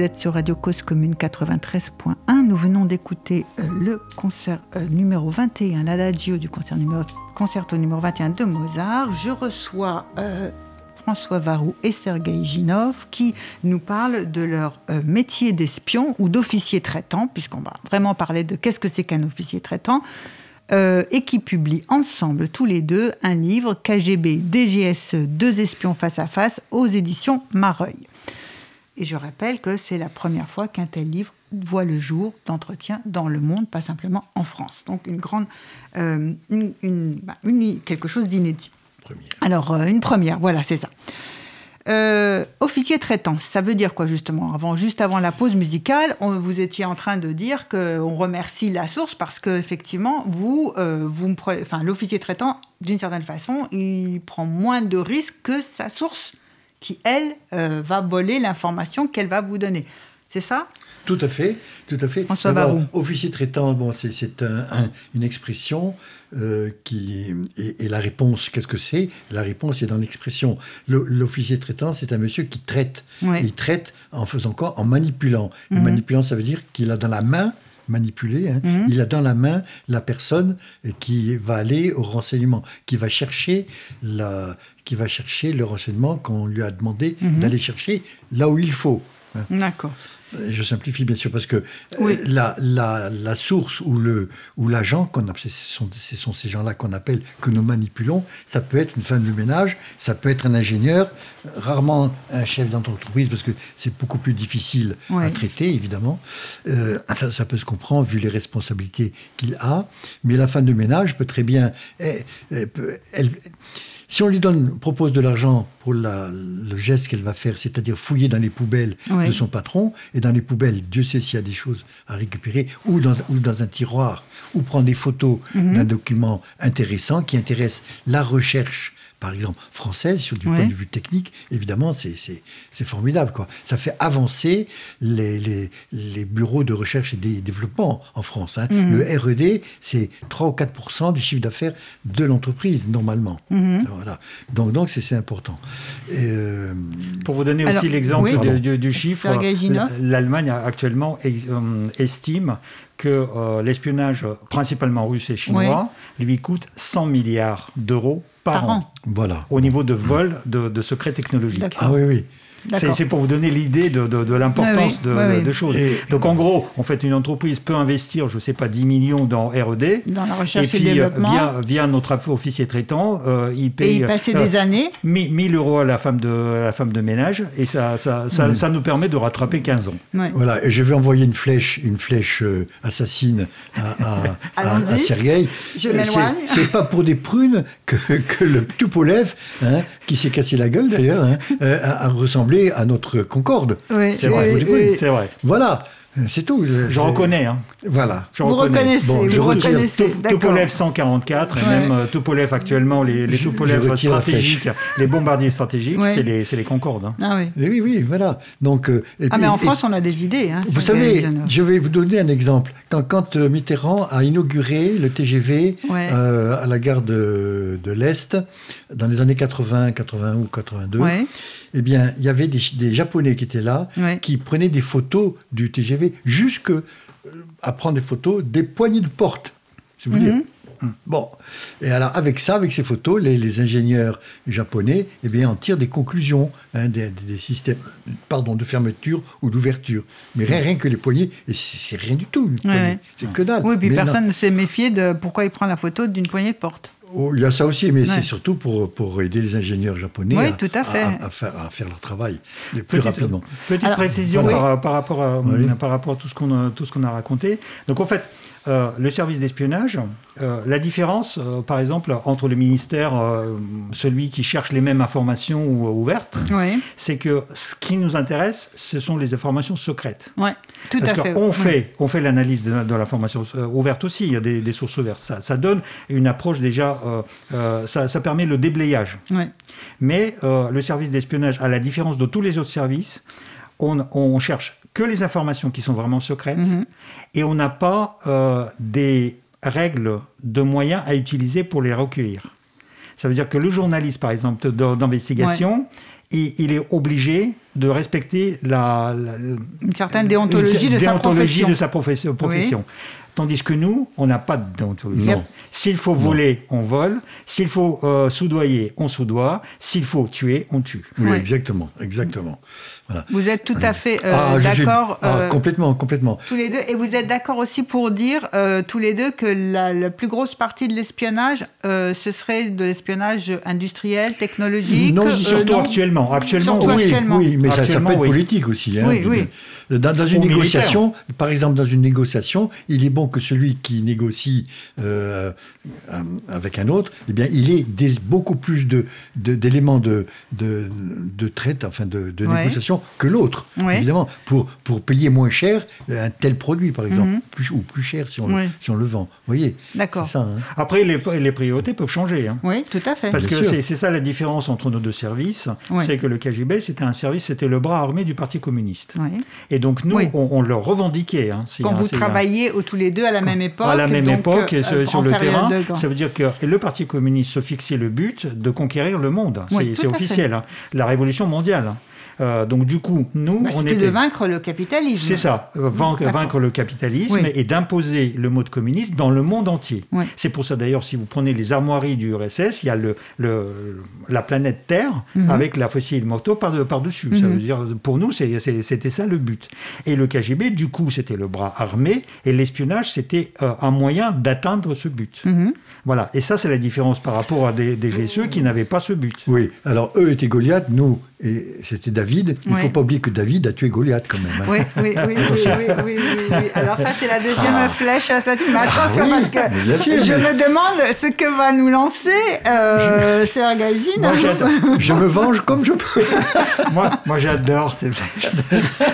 Vous êtes sur Radio Cause Commune 93.1. Nous venons d'écouter euh, le concert euh, numéro 21, l'adagio du concert concerto numéro 21 de Mozart. Je reçois euh, François Varou et Sergei Ginov qui nous parlent de leur métier d'espion ou d'officier traitant, puisqu'on va vraiment parler de qu'est-ce que c'est qu'un officier traitant. et qui publient ensemble, tous les deux, un livre KGB DGS Deux espions face à face aux éditions Mareuil. Et je rappelle que c'est la première fois qu'un tel livre voit le jour d'entretien dans le monde, pas simplement en France. Donc une grande, euh, une, bah, quelque chose d'inédit. Alors euh, une première, voilà, c'est ça. Euh, officier traitant, ça veut dire quoi justement? Avant, Juste avant la pause musicale, vous étiez en train de dire qu'on remercie la source parce que effectivement, vous, vous enfin, l'officier traitant, d'une certaine façon, il prend moins de risques que sa source qui, elle, euh, va voler l'information qu'elle va vous donner. C'est ça? Tout à fait, tout à fait. officier traitant, bon, c'est une expression euh, qui et, la réponse, qu'est-ce que c'est? La réponse est dans l'expression. L'officier traitant, c'est un monsieur qui traite. il traite en faisant quoi? En manipulant. Et mhm. manipulant, ça veut dire qu'il a dans la main manipulé, hein. mhm. il a dans la main la personne qui va aller au renseignement, qui va chercher, la, qui va chercher le renseignement qu'on lui a demandé mhm. d'aller chercher là où il faut. Hein. D'accord. Je simplifie bien sûr parce que euh, la, la, source ou le ou l'agent qu'on ce sont, ce sont ces gens-là qu'on appelle que nous manipulons. Ça peut être une femme de ménage, ça peut être un ingénieur, rarement un chef d'entreprise parce que c'est beaucoup plus difficile à traiter évidemment. Euh, ça, peut se comprendre vu les responsabilités qu'il a, mais la femme de ménage peut très bien, elle, elle si on lui donne, propose de l'argent pour le geste qu'elle va faire, c'est-à-dire fouiller dans les poubelles de son patron, et dans les poubelles, Dieu sait s'il y a des choses à récupérer, ou dans, un tiroir, ou prendre des photos mhm. d'un document intéressant qui intéresse la recherche par exemple, française, sur du point de vue technique, évidemment, c'est formidable. Quoi. Ça fait avancer les, les, les, bureaux de recherche et des développement en France. Hein. Mhm. Le R&D, c'est 3 ou 4% du chiffre d'affaires de l'entreprise, normalement. Mhm. Voilà. Donc, donc c'est important. Euh, Pour vous donner aussi l'exemple du, chiffre, l'Allemagne actuellement euh, estime que euh, l'espionnage, principalement russe et chinois, lui coûte 100 milliards d'euros par, an. Voilà. Au niveau de vol de, secrets technologiques. Ah oui, oui. C'est pour vous donner l'idée de, l'importance de, choses. Donc en gros, en fait, une entreprise peut investir, je ne sais pas, 10 millions dans R&D. Dans la recherche et, puis, euh, développement. Via, via notre officier traitant, euh, il paye... Et il passait des euh, années 1000 euros à la femme de, la femme de ménage et ça, ça, ça, nous permet de rattraper 15 ans. Voilà, et je vais envoyer une flèche, une flèche assassine à, à, à, Sergueï. Je m'éloigne. C'est pas pour des prunes que, que le Tupolev, hein, qui s'est cassé la gueule d'ailleurs, hein, a, a ressemblé à notre Concorde. Oui, c'est vrai. C'est vrai. Voilà. C'est tout. Je, reconnais. Hein. Voilà. Je vous reconnaissez. Bon, je reconnaissez. Tupolev 144 et même euh, Tupolev actuellement, les, les Tupolev stratégiques, les bombardiers stratégiques, c'est les, les Concorde. Hein. Ah oui. oui, oui, voilà. Donc, euh, ah, mais en France, on a des idées. Hein, vous savez, je vais vous donner un exemple. Quand, quand euh, Mitterrand a inauguré le TGV à la gare de, de l'Est, dans les années 80, 81 ou 82, eh bien, il y avait des, Japonais qui étaient là, qui prenaient des photos du TGV, jusque euh, à prendre des photos des poignées de porte. Si vous voulez. Mhm. Bon, et alors avec ça, avec ces photos, les, ingénieurs japonais, eh bien, en tirent des conclusions, hein, des, systèmes, pardon, de fermeture ou d'ouverture. Mais rien, que les poignées, et c'est rien du tout, c'est que dalle. Oui, puis personne ne s'est méfié de pourquoi il prend la photo d'une poignée de porte. Oh, il y a ça aussi, mais c'est surtout pour, pour aider les ingénieurs japonais à, tout à, fait. À, faire, à, faire, leur travail plus rapidement. Petite précision par, par, rapport à, par rapport à tout ce qu'on a, tout ce qu'on a raconté. Donc en fait, euh, le service d'espionnage, euh, la différence, euh, par exemple, entre le ministère, celui qui cherche les mêmes informations ouvertes, c'est que ce qui nous intéresse, ce sont les informations secrètes. Ouais, tout Parce qu'on fait, on fait l'analyse de, l'information ouverte aussi, il y a des, sources ouvertes. Ça, ça, donne une approche déjà, ça, ça, permet le déblayage. Mais le service d'espionnage, à la différence de tous les autres services, on, on cherche que les informations qui sont vraiment secrètes mhm. et on n'a pas euh, des règles de moyens à utiliser pour les recueillir. Ça veut dire que le journaliste, par exemple, d'investigation, il, est obligé de respecter la, une certaine déontologie, de, sa profession. de sa profession. Tandis que nous, on n'a pas de déontologie. S'il faut voler, on vole. S'il faut euh, soudoyer, on soudoie. S'il faut tuer, on tue. Oui, exactement, exactement. Vous êtes tout à fait euh, ah, d'accord. Ah, euh, complètement, complètement. Tous les deux. Et vous êtes d'accord aussi pour dire euh, tous les deux que la, plus grosse partie de l'espionnage, ce serait de l'espionnage industriel, technologique. Non, surtout actuellement. Actuellement, oui, oui, mais ça, peut être politique aussi. Hein, oui, oui. Dans, une négociation, par exemple, dans une négociation, il est bon que celui qui négocie avec un autre, eh bien, il ait des, beaucoup plus d'éléments de, de, de, traite, enfin de, de négociation que l'autre, évidemment, pour, pour payer moins cher un tel produit, par exemple, mhm. plus, ou plus cher si on, le, si on le vend. Vous voyez D'accord. Hein. Après, les, les, priorités peuvent changer. Hein. Oui, tout à fait. Parce que c'est ça la différence entre nos deux services. C'est que le KGB, c'était un service, c'était le bras armé du Parti communiste. Et donc, nous, on, le revendiquait. Hein, Quand vous travaillez tous les deux à la même époque. À la même époque, euh, sur le terrain, ça veut dire que le Parti communiste se fixait le but de conquérir le monde. c'est officiel. La révolution mondiale. Euh, donc du coup, nous, bah, on était de vaincre le capitalisme. C'est ça, vaincre, le capitalisme et d'imposer le mode communiste dans le monde entier. C'est pour ça d'ailleurs, si vous prenez les armoiries du RSS, il y a le, la planète Terre mhm. avec la fossile moto par, par dessus. Ça mhm. veut dire, pour nous, c'était ça le but. Et le KGB, du coup, c'était le bras armé et l'espionnage, c'était euh, un moyen d'atteindre ce but. Mhm. Voilà. Et ça, c'est la différence par rapport à des, des GSE qui n'avaient pas ce but. Oui. Alors eux étaient Goliath, nous et c'était David. Il ne faut pas oublier que David a tué Goliath quand même. Hein. Oui, oui, oui, oui, oui, oui, Alors ça, c'est la deuxième ah. flèche à cette... Mais ah attention, parce que je me demande ce que va nous lancer euh, Serge Moi, je me venge comme je peux. moi, moi j'adore ces flèches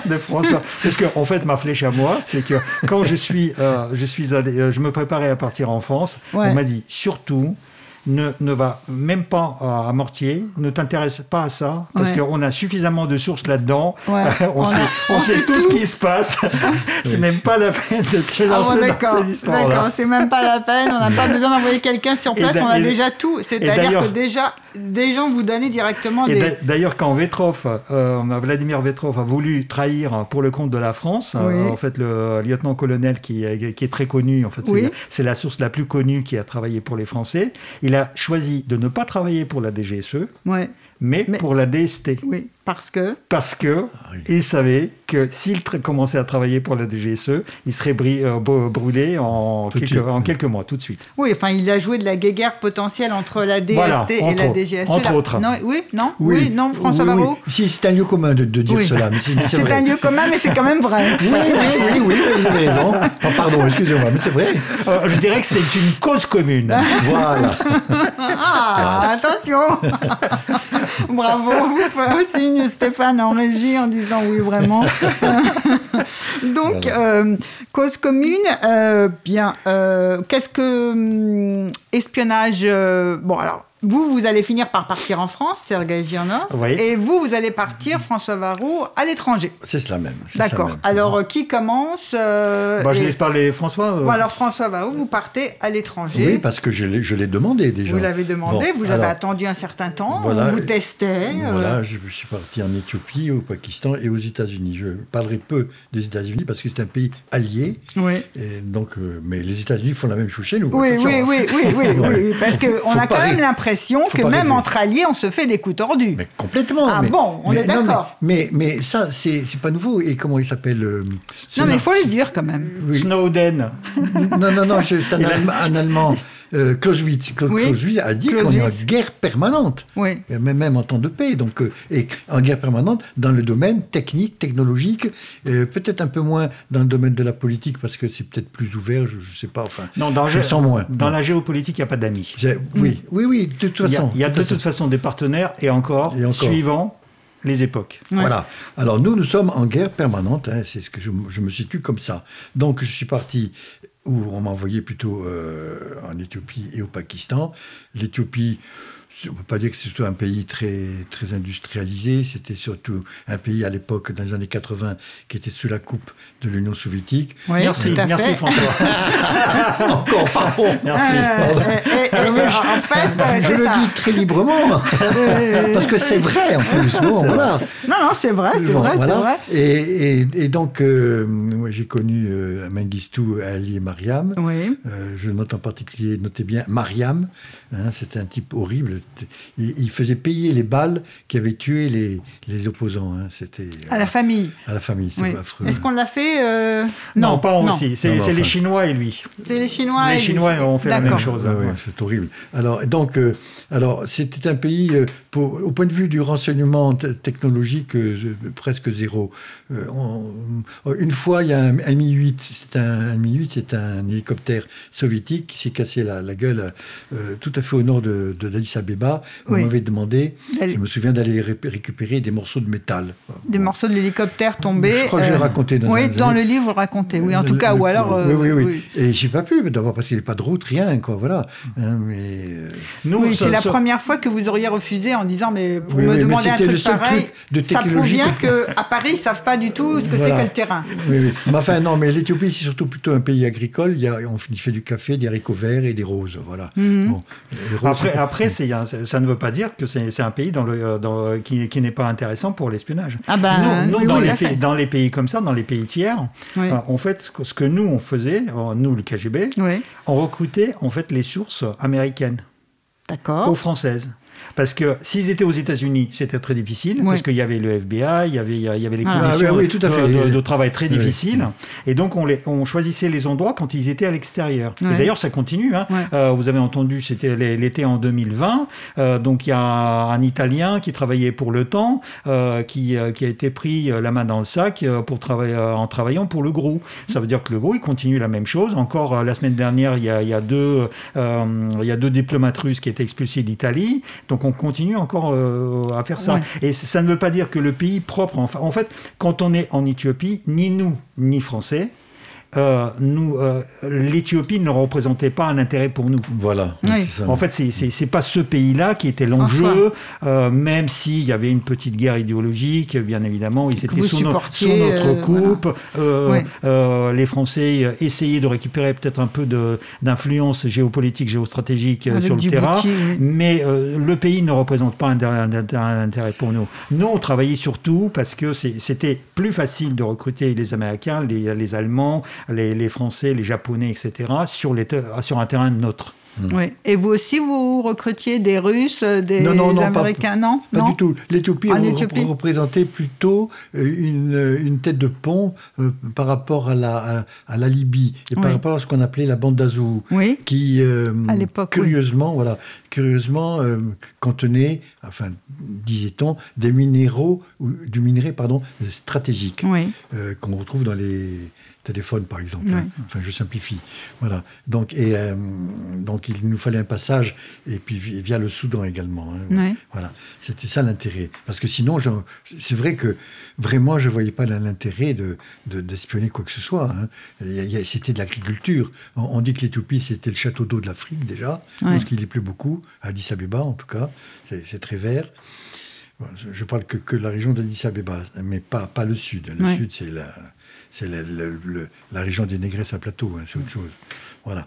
de, François. Parce qu'en en fait, ma flèche à moi, c'est que quand je suis, euh, je, suis allé, euh, je me préparais à partir en France, on m'a dit surtout ne, ne va même pas à Mortier, ne t'intéresse pas à ça, parce qu'on a suffisamment de sources là-dedans. on, sait, tout, ce qui se passe. c'est même pas la peine de te ah lancer dans ces histoires D'accord, c'est même pas la peine. On n'a pas besoin d'envoyer quelqu'un sur place. On a déjà tout. C'est-à-dire que déjà, des gens vous donnaient directement des... D'ailleurs, quand Vetrov, euh, Vladimir Vetrov a voulu trahir pour le compte de la France, euh, en fait, le lieutenant-colonel qui, qui, est très connu, en fait, c'est la source la plus connue qui a travaillé pour les Français, il a choisi de ne pas travailler pour la DGSE. Ouais mais, pour la DST. Oui, parce que? Parce que ah il savait que s'il commençait à travailler pour la DGSE, il serait euh, brûlé en, quelques, en quelques, mois, tout de suite. Oui, enfin, il a joué de la guerre potentielle entre la DST et la DGSE. Entre autres. Non, oui, non, oui, non, François oui, Si, c'est un lieu commun de, dire cela. C'est un lieu commun, mais c'est quand même vrai. oui, oui, oui, oui, vous avez raison. pardon, excusez-moi, mais c'est vrai. Euh, je dirais que c'est une cause commune. voilà. Ah, attention Bravo, vous signe Stéphane en régie en disant oui, vraiment. Donc, euh, cause commune, euh, bien, euh, qu'est-ce que hum, espionnage Bon, alors, vous, vous allez finir par partir en France, Sergei Girnov, et vous, vous allez partir, François Varro, à l'étranger. C'est cela même. D'accord. Alors, euh, qui commence euh, bah, Je laisse parler François. Euh. alors, François Varro, vous partez à l'étranger. Oui, parce que je l'ai demandé déjà. Vous l'avez demandé, vous avez attendu un certain temps, voilà, on vous testait. Voilà, je suis parti en Éthiopie, au Pakistan et aux États-Unis. Je parlerai peu des États-Unis parce que c'est un pays allié. Oui. Et donc, mais les États-Unis font la même chose chez nous. Oui, oui, oui, oui, oui, oui, parce qu'on a quand même l'impression que même entre alliés, on se fait des coups tordus. Mais complètement. Ah bon, on est d'accord. Mais, mais, ça, c'est pas nouveau. Et comment il s'appelle euh, Non, mais il faut le dire quand même. Snowden. non, non, non, c'est un, Allemand euh, Clausewitz, a dit qu'on est en guerre permanente, oui. même en temps de paix, donc, euh, et en guerre permanente dans le domaine technique, technologique, euh, peut-être un peu moins dans le domaine de la politique parce que c'est peut-être plus ouvert, je ne sais pas, enfin, non, dans je sens moins. Dans la géopolitique, il n'y a pas d'amis. Oui, oui, oui, de toute façon. Il y a, de, toute façon des partenaires et encore, suivant les époques. Voilà. Alors nous, nous sommes en guerre permanente, hein, c'est ce que je, je, me situe comme ça. Donc je suis parti où on m'a envoyé plutôt euh, en Éthiopie et au Pakistan. L'Éthiopie, on ne peut pas dire que c'est un pays très, très industrialisé, c'était surtout un pays à l'époque, dans les années 80, qui était sous la coupe de l'Union soviétique. merci, merci François. Encore, pardon. Merci. en fait, je, le dis très librement, parce que c'est vrai en plus. voilà. Non, non, c'est vrai, c'est vrai, vrai. Et, et, donc, euh, j'ai connu euh, Mengistu Ali et Mariam. Oui. Euh, je note en particulier, notez bien, Mariam, hein, c'était un type horrible, il, faisait payer les balles qui avaient tué les, les opposants. Hein. C'était à la famille. À la famille, c'est affreux. Est-ce qu'on l'a fait euh, non, pas aussi. C'est les Chinois et lui. C'est les Chinois. Les Chinois ont fait la même chose. Ah c'est horrible. Alors donc, euh, alors c'était un pays euh, pour, au point de vue du renseignement technologique presque zéro. une fois, il y a un, Mi-8, c'est un, Mi-8, c'est un hélicoptère soviétique qui s'est cassé la, la gueule tout à fait au nord de, de l'Addis Abeba on m'avait demandé, je me souviens d'aller récupérer des morceaux de métal. Des morceaux de l'hélicoptère tombés. Je crois que je l'ai euh, raconté dans Oui, dans le livre, vous le racontez, oui, en tout cas, ou alors... oui, oui, oui, Et j'ai pas pu, d'avoir passé pas de route, rien, quoi, voilà. Hein, mais... Euh, Nous, c'est la première fois que vous auriez refusé en disant, mais vous me demandez un truc le seul pareil, truc de technologie. Ça prouve bien qu'à Paris, ils savent pas du tout ce que c'est que le terrain. Oui, oui. Mais enfin, non, mais l'Éthiopie, c'est surtout plutôt un pays agricole. Il y a, on fait du café, des haricots verts et des roses, voilà. Mhm. Après, après ça ne veut pas dire que c'est un pays dans le, dans, qui, qui n'est pas intéressant pour l'espionnage. Ah bah, nous, dans, les pays, dans, les pays, comme ça, dans les pays tiers, euh, en fait, ce que nous, on faisait, euh, nous, le KGB, on recrutait en fait les sources américaines. D'accord. Aux françaises. Parce que s'ils étaient aux États-Unis, c'était très difficile, parce qu'il y avait le FBI, il y avait, il y avait les ah, conditions De, travail très difficiles. Et donc, on, les, on choisissait les endroits quand ils étaient à l'extérieur. Et d'ailleurs, ça continue. Hein. Euh, vous avez entendu, c'était l'été en 2020. Euh, donc, il y a un Italien qui travaillait pour le temps, euh, qui, qui a été pris la main dans le sac pour travailler, en travaillant pour le gros. Ça veut dire que le gros, il continue la même chose. Encore la semaine dernière, il y a, il y a deux, il y a deux diplomates russes qui étaient expulsés d'Italie. Donc, on continue encore euh, à faire ça. Et ça ne veut pas dire que le pays propre, en fait, quand on est en Éthiopie, ni nous, ni Français, euh, nous, euh, l'Éthiopie ne représentait pas un intérêt pour nous. Voilà. En fait, c'est pas ce pays-là qui était l'enjeu, euh, même s'il y avait une petite guerre idéologique, bien évidemment, ils étaient sous, notre coupe. les Français essayaient de récupérer peut-être un peu d'influence géopolitique, géostratégique sur le terrain, mais le pays ne représente pas un, un, intérêt pour nous. Nous, on travaillait surtout parce que c'était plus facile de recruter les Américains, les, les Allemands, les, Français, les Japonais, etc., sur, les sur un terrain neutre. Hmm. Oui. Et vous aussi, vous recrutiez des Russes, des Américains, non Pas, du tout. L'Éthiopie représentait plutôt euh, une, une, tête de pont euh, par rapport à la, à, la Libye et par rapport à ce qu'on appelait la bande d'Azou, oui. qui, euh, curieusement, voilà, curieusement contenait, enfin, disait-on, des minéraux, ou, du minerai pardon, stratégique qu'on retrouve dans les téléphone, par exemple. Hein. Enfin, je simplifie. Voilà. Donc, et, euh, donc, il nous fallait un passage, et puis via le Soudan également. Hein. Voilà. C'était ça l'intérêt. Parce que sinon, c'est vrai que vraiment, je ne voyais pas l'intérêt de, d'espionner quoi que ce soit. Hein. C'était de l'agriculture. On, dit que l'Éthiopie, c'était le château d'eau de l'Afrique, déjà, parce qu'il y plaît beaucoup, à Addis Abeba, en tout cas. C'est très vert. Je parle que, que de la région d'Addis Abeba, mais pas, pas le sud. Le sud, c'est la c'est la région des Négresses à plateau, hein, c'est autre chose. Voilà.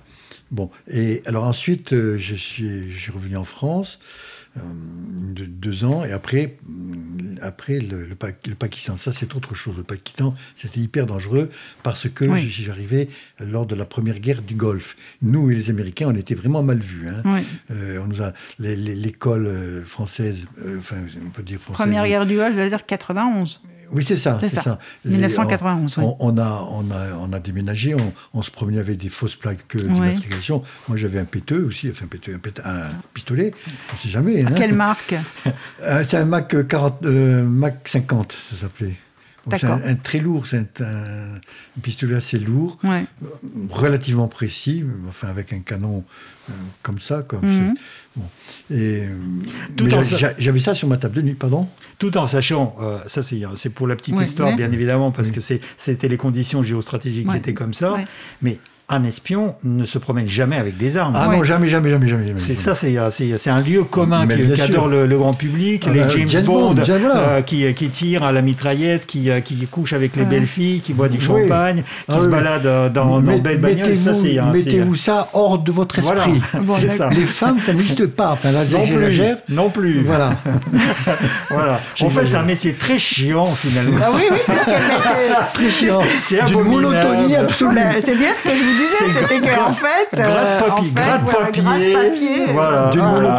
Bon, et alors ensuite, euh, je, suis, je suis revenu en France. Euh, de, deux ans, et après, mm, après le, le, Pakistan. Ça, c'est autre chose. Le Pakistan, c'était hyper dangereux parce que je suis arrivé lors de la première guerre du Golfe. Nous et les Américains, on était vraiment mal vus. Hein. Euh, on nous a l'école euh, française, enfin, on peut dire française. Première guerre du Golfe, c'est-à-dire 91. Oui, c'est ça, c'est ça. 1991. On, on, a, on, a, on a déménagé, on, se promenait avec des fausses plaques d'immatriculation. Moi, j'avais un péteux aussi, enfin, un, un, pistolet, on ne sait jamais. Hein. Quelle marque euh, C'est un Mac, 40, euh, Mac 50, ça s'appelait. C'est un, très lourd, c'est un, pistolet assez lourd, relativement précis, enfin avec un canon euh, comme ça. Comme mhm. Et j'avais ça sur ma table de nuit, pardon. Tout en sachant, ça c'est pour la petite histoire bien évidemment parce que c'était les conditions géostratégiques qui étaient comme ça, mais un espion ne se promène jamais avec des armes. Ah non, jamais, jamais, jamais, jamais. c'est ça, c'est un lieu commun qui, adore le, grand public, ah les bah, James, Bond, euh, qui, qui tirent à la mitraillette, qui, euh, qui couchent avec les belles filles, qui boivent du champagne, qui ah se baladent euh, dans, dans belles bagnoles. Mettez-vous ça hors de votre esprit. ça. Les femmes, ça n'existe pas. Enfin, non, plus, non plus. Voilà. voilà. En fait, c'est un métier très chiant finalement. Ah oui, oui, c'est très chiant. C'est D'une monotonie absolue. C'est bien ce que je vous c'était qu'en fait, euh, papier, papier, voilà,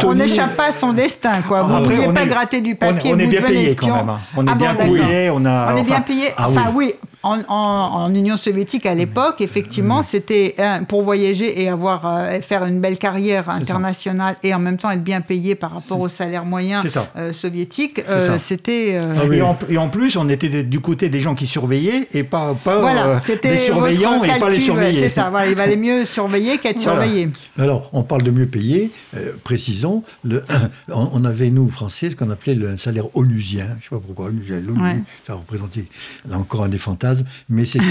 on n'échappe pas à son destin, quoi. Vous ne vouliez pas gratter du papier. On, est bien payé quand même. Hein. On est ah bien payé. On a. On est bien payé. Ah enfin oui en, Union soviétique à l'époque, effectivement, c'était pour voyager et avoir euh, faire une belle carrière internationale et en même temps être bien payé par rapport au salaire moyen euh, soviétique. Euh, c'était. Ah et, en, plus, on était du côté des gens qui surveillaient et pas, pas des surveillants et pas les surveillés. C'est ça. Voilà, il valait mieux surveiller qu'être surveillé. Alors, on parle de mieux payé. précisons, le, on, avait nous Français ce qu'on appelait le salaire onusien. Je ne sais pas pourquoi onusien. Ça représentait là encore un des fantasmes mais c'était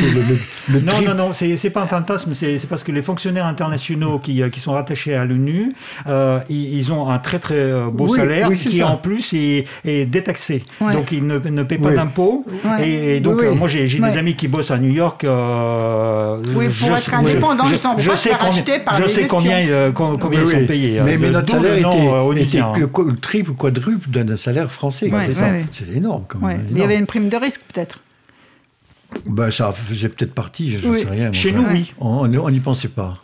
le, Non, non, non, c'est pas un fantasme, c'est parce que les fonctionnaires internationaux qui, euh, qui sont rattachés à l'ONU, euh, ils, ont un très très euh, beau salaire qui en plus est, est détaxé. Donc ils ne, ne paient pas d'impôts. Et, donc moi j'ai des amis qui bossent à New York. oui, pour être indépendant, je, sais combien, je sais combien, combien ils sont payés. Mais, notre salaire était, le, triple ou quadruple d'un salaire français. C'est énorme quand même. Il y avait une prime de risque peut-être. Ben, ça faisait peut-être partie, je ne sais rien. Chez nous, oui. On n'y pensait pas.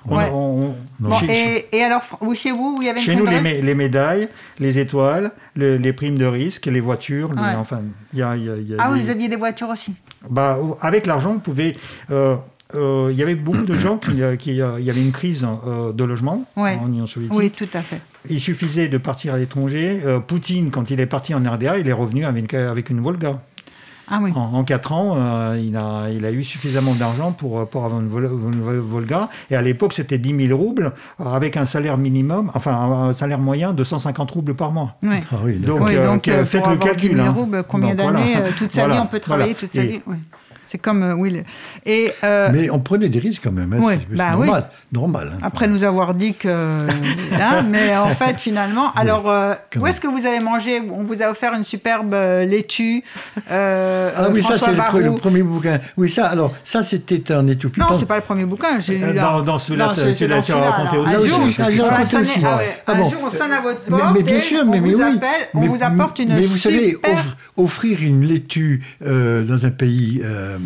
et, alors, chez vous, il y avait Chez nous, les, les, médailles, les étoiles, les primes de risque, les voitures. enfin, y a, y a, ah, vous aviez des voitures aussi bah, Avec l'argent, vous pouvez. Euh, euh, il y avait beaucoup de gens qui, euh, qui il y avait une crise de logement en Union soviétique. Oui, tout à fait. Il suffisait de partir à l'étranger. Poutine, quand il est parti en RDA, il est revenu avec, avec une Volga. Ah en, quatre ans, euh, il, a, il a eu suffisamment d'argent pour, pour avoir une, Volga. Et à l'époque, c'était 10 000 roubles avec un salaire minimum, enfin un salaire moyen de 150 roubles par mois. Ah donc, euh, euh, faites le calcul. 10 000 hein. roubles, combien d'années Toute sa vie, on peut travailler toute sa vie. C'est comme oui. Et mais on prenait des risques quand même. Hein, oui, bah normal, normal. Hein, Après nous avoir dit que, hein, mais en fait finalement, alors où est-ce que vous avez mangé On vous a offert une superbe laitue. ah oui, ça c'est le, premier bouquin. Oui, ça. Alors ça c'était en Éthiopie. Non, c'est pas le premier bouquin. Dans, dans celui-là, tu l'as raconté aussi. Ah, aussi. Un jour, on sonne à votre porte. Mais bien sûr, mais oui. On vous apporte une. Mais vous savez, offrir une laitue dans un pays euh,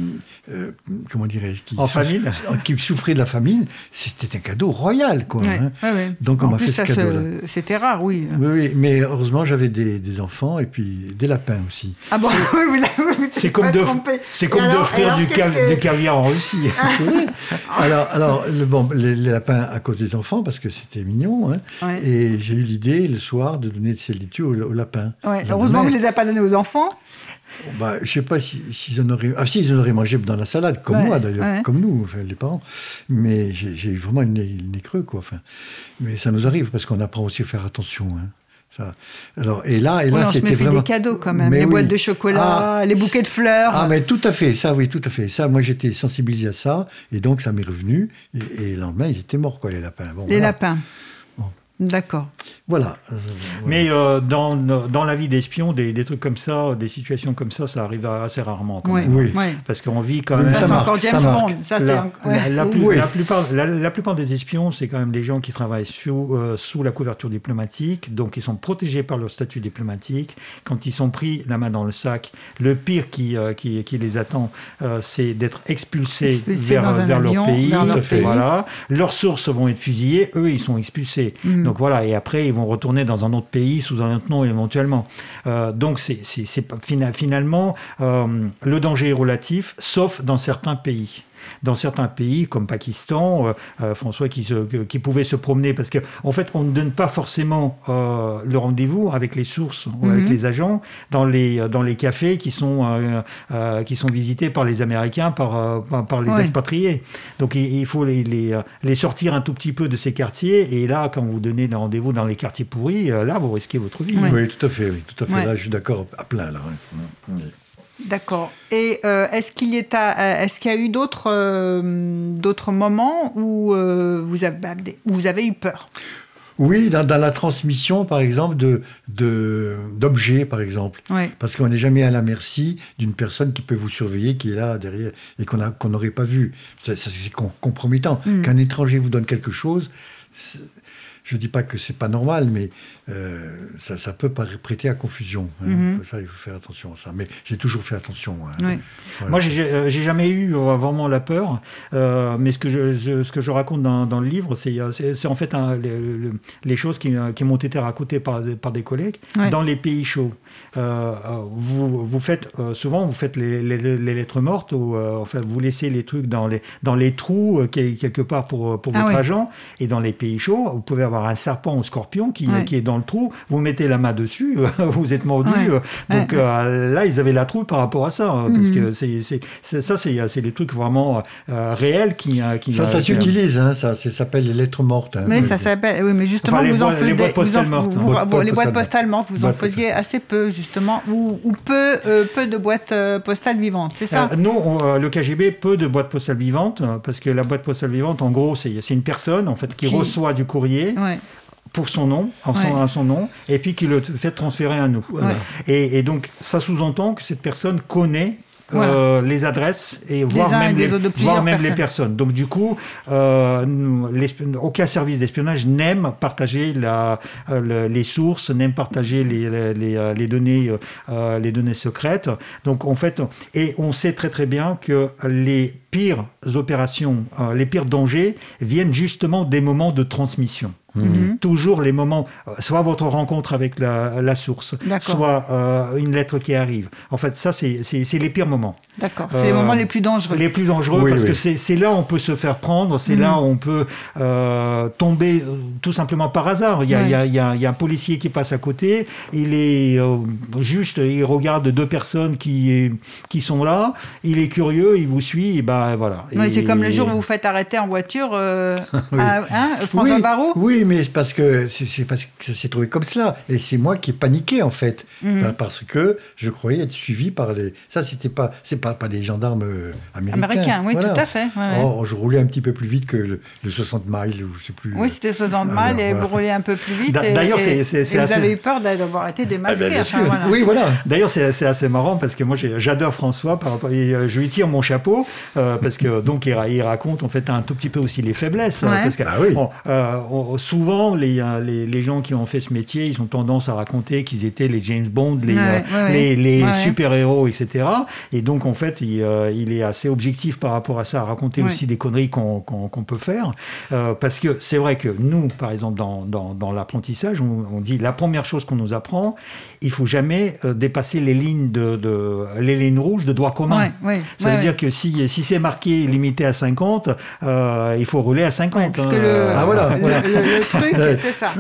comment dirais-je, qui, en famine. qui souffrait de la famine, c'était un cadeau royal, quoi. Hein. Donc on m'a fait ce cadeau-là. C'était rare, oui. oui. mais heureusement j'avais des, enfants et puis des lapins aussi. Ah bon C'est comme d'offrir du, du, caviar en Russie. alors, alors bon, les, lapins à cause des enfants parce que c'était mignon, hein. et j'ai eu l'idée le soir de donner de ces litures aux, lapins. Heureusement, vous ne les avez pas donnés aux enfants. Bah, je sais pas s'ils si, en auraient. Ah, si, ils en auraient mangé dans la salade, comme moi d'ailleurs, comme nous, enfin, les parents. Mais j'ai eu vraiment le nez, creux, quoi. Enfin, mais ça nous arrive parce qu'on apprend aussi à faire attention. Hein. Ça. Alors, et là, et là c'était vraiment. des cadeaux quand même, les boîtes de chocolat, ah, les bouquets de fleurs. Ah, mais tout à fait, ça, oui, tout à fait. Ça, moi, j'étais sensibilisé à ça, et donc ça m'est revenu. Et, le lendemain, ils étaient morts, quoi, les lapins. les lapins. D'accord. Voilà. Mais euh, dans, dans la vie d'espion, des, des, trucs comme ça, des situations comme ça, ça arrive assez rarement. oui. oui. Parce qu'on vit quand même. Ça, marque, ça marque. la, plupart, la, plupart des espions, c'est quand même des gens qui travaillent sous, euh, sous la couverture diplomatique, donc ils sont protégés par leur statut diplomatique. Quand ils sont pris la main dans le sac, le pire qui, euh, qui, qui, les attend, c'est d'être expulsés, vers, vers, leur pays. Voilà. Leurs sources vont être fusillées, eux, ils sont expulsés. Mm. Donc voilà, et après, ils vont retourner dans un autre pays sous un autre nom éventuellement. Euh, donc c'est finalement, euh, le danger est relatif, sauf dans certains pays dans certains pays comme Pakistan, euh, euh, François qui, qui pouvait se promener parce qu'en en fait on ne donne pas forcément euh, le rendez-vous avec les sources ou avec mhm. les agents dans les, dans les cafés qui sont, qui sont visités par les Américains, par, par, les expatriés. Donc il, faut les, les, les, sortir un tout petit peu de ces quartiers et là quand vous donnez des rendez-vous dans les quartiers pourris, là vous risquez votre vie. Oui, tout à fait, oui, tout à fait. Là je suis d'accord à plein là. D'accord. Et euh, est-ce qu'il est euh, y a eu d'autres euh, moments où vous avez vous avez eu peur? Oui, dans, la transmission, par exemple, de, d'objets, par exemple. Parce qu'on n'est jamais à la merci d'une personne qui peut vous surveiller, qui est là derrière, et qu'on n'aurait pas vu. C'est, compromettant. Mm. Qu'un étranger vous donne quelque chose, je ne dis pas que c'est pas normal, mais euh, ça, ça, peut prêter à confusion. Hein. Mhm. Ça, il faut faire attention à ça. Mais j'ai toujours fait attention. Hein. Moi, j'ai euh, jamais eu euh, vraiment la peur, mais ce que je, ce que je raconte dans, dans le livre, c'est en fait les, choses qui, qui m'ont été racontées par, par des collègues dans les pays chauds. vous, vous faites souvent vous faites les, les, lettres mortes ou enfin vous laissez les trucs dans les dans les trous quelque part pour pour ah votre agent et dans les pays chauds vous pouvez avoir un serpent ou scorpion qui, qui est dans le trou, vous mettez la main dessus, vous êtes mordu. Euh, donc euh, là, ils avaient la trouille par rapport à ça. Hein, parce mhm. que c'est, ça, c'est, des trucs vraiment euh, réels qui. qui ça, ça s'utilise, hein, ça, s'appelle les lettres mortes. Hein. mais ça s'appelle, oui, mais justement, vous en les boîtes postales mortes. les boîtes postales mortes, vous en faisiez assez peu, justement, ou, peu, peu de boîtes postales vivantes, c'est ça? Nous, le KGB, peu de boîtes postales vivantes, parce que la boîte postale vivante, en gros, c'est, une personne en fait qui, reçoit du courrier pour son nom, en son, son, nom, et puis qui le fait transférer à nous. Et, donc, ça sous-entend que cette personne connaît euh, les adresses et voire même, les, voire même les personnes. Donc du coup, euh, aucun service d'espionnage n'aime partager la, euh, les sources, n'aime partager les, les, les données, les données secrètes. Donc en fait, et on sait très très bien que les pires opérations, les pires dangers viennent justement des moments de transmission. Mhm. Toujours les moments, euh, soit votre rencontre avec la, source, soit euh, une lettre qui arrive. En fait, ça, c'est les pires moments. D'accord, c'est les moments les plus dangereux. Les plus dangereux, parce que c'est là où on peut se faire prendre, c'est là mhm. où on peut euh, tomber tout simplement par hasard. Il y, a, il, y a, un policier qui passe à côté, il est juste, il regarde deux personnes qui, qui sont là, il est curieux, il vous suit, et ben voilà. c'est comme le jour où vous faites arrêter en voiture, hein, François Barrault Oui, Oui, mais c'est parce que c'est parce que ça s'est trouvé comme cela. Et c'est moi qui ai paniqué, en fait. Mhm. Parce que je croyais être suivi par les. Ça, c'était pas, c'est pas, pas des gendarmes euh, américains. Américains, oui, tout à fait. Oh, je roulais un petit peu plus vite que le, 60 miles, ou je sais plus. Oui, c'était 60 miles et vous roulez un peu plus vite. D'ailleurs, c'est assez. Vous avez eu peur d'avoir été démasqué. Ah ben, Oui, voilà. D'ailleurs, c'est assez marrant parce que moi, j'adore François. Par rapport, euh, je lui tire mon chapeau euh, parce que donc il, raconte en fait un tout petit peu aussi les faiblesses. Parce que, ah oui. Souvent, les, les, les, gens qui ont fait ce métier, ils ont tendance à raconter qu'ils étaient les James Bond, les, les, super-héros, etc. Et donc, en fait, il, euh, il, est assez objectif par rapport à ça, à raconter aussi des conneries qu'on peut faire. Euh, parce que c'est vrai que nous, par exemple, dans, dans, dans l'apprentissage, on, dit la première chose qu'on nous apprend, il faut jamais euh, dépasser les lignes, de, de, les lignes rouges de droit commun. ça veut dire que si, si c'est marqué limité à 50, il faut rouler à 50. parce que le, ah, voilà, le, truc, c'est ça.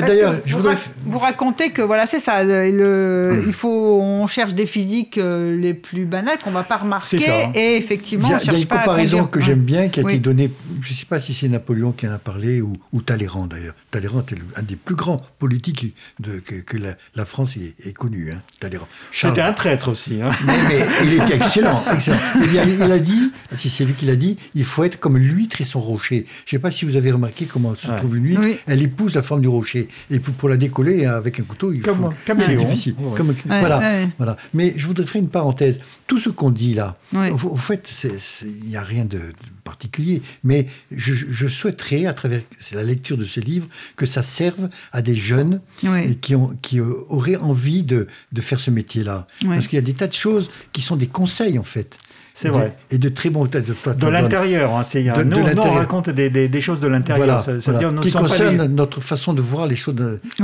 D'ailleurs, je voudrais... Vous racontez que voilà, c'est ça. Le, il faut, on cherche des physiques euh, les plus banales qu'on va pas remarquer. Et effectivement, il y a, une comparaison que j'aime bien qui a été donnée. Je ne sais pas si c'est Napoléon qui en a parlé ou, ou Talleyrand d'ailleurs. Talleyrand était un des plus grands politiques de, que, la, France ait, connu. Hein, Talleyrand. C'était un traître aussi. Hein. Mais, il était excellent. excellent. Il, a, dit, si c'est lui qui l'a dit, il faut être comme l'huître et son rocher. Je ne sais pas si vous avez remarqué comment se trouve une huître. Elle épouse la forme du rocher. Et pour, la décoller avec un couteau, il comme, faut. Comme difficile. Comme, voilà, voilà. Mais je voudrais faire une parenthèse. Tout ce qu'on dit là, au, fait, il n'y a rien de, particulier. Mais je, souhaiterais, à travers la lecture de ce livre, que ça serve à des jeunes qui, ont, qui euh, auraient envie de, de faire ce métier-là. Parce qu'il y a des tas de choses qui sont des conseils, en fait. C'est vrai. Et de très bons. De, de, l'intérieur. Hein, de, nous, on raconte des, des, choses de l'intérieur. Voilà, ça, Dire, qui concerne notre façon de voir les choses.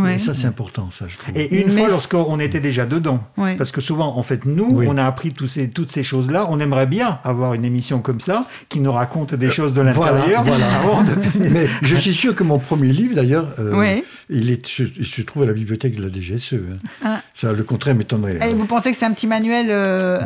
Et ça, c'est important, ça, je trouve. Et une fois, lorsqu'on était déjà dedans, parce que souvent, en fait, nous, on a appris tous ces, toutes ces choses-là. On aimerait bien avoir une émission comme ça qui nous raconte des choses de l'intérieur. Voilà, Mais je suis sûr que mon premier livre, d'ailleurs, euh, il, est, se trouve à la bibliothèque de la DGSE. Hein. Ah. Ça, le contraire m'étonnerait. Et vous pensez que c'est un petit manuel euh,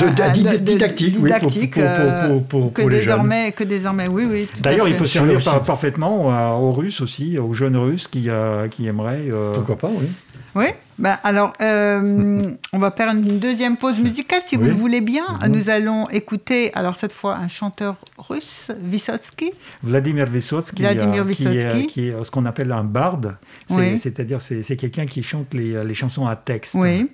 didactique, oui, euh, pour, que désormais, Que désormais, oui, oui. D'ailleurs, il peut servir parfaitement aux Russes aussi, aux jeunes Russes qui, euh, qui aimeraient. Euh, Pourquoi pas, oui. Oui, ben alors on va faire une deuxième pause musicale si vous le voulez bien. Mhm. Nous allons écouter alors cette fois un chanteur russe, Vysotsky. Vladimir Vysotsky, Vladimir Vysotsky. Qui, est, ce qu'on appelle un barde, c'est-à-dire c'est quelqu'un qui chante les, les, chansons à texte. Oui.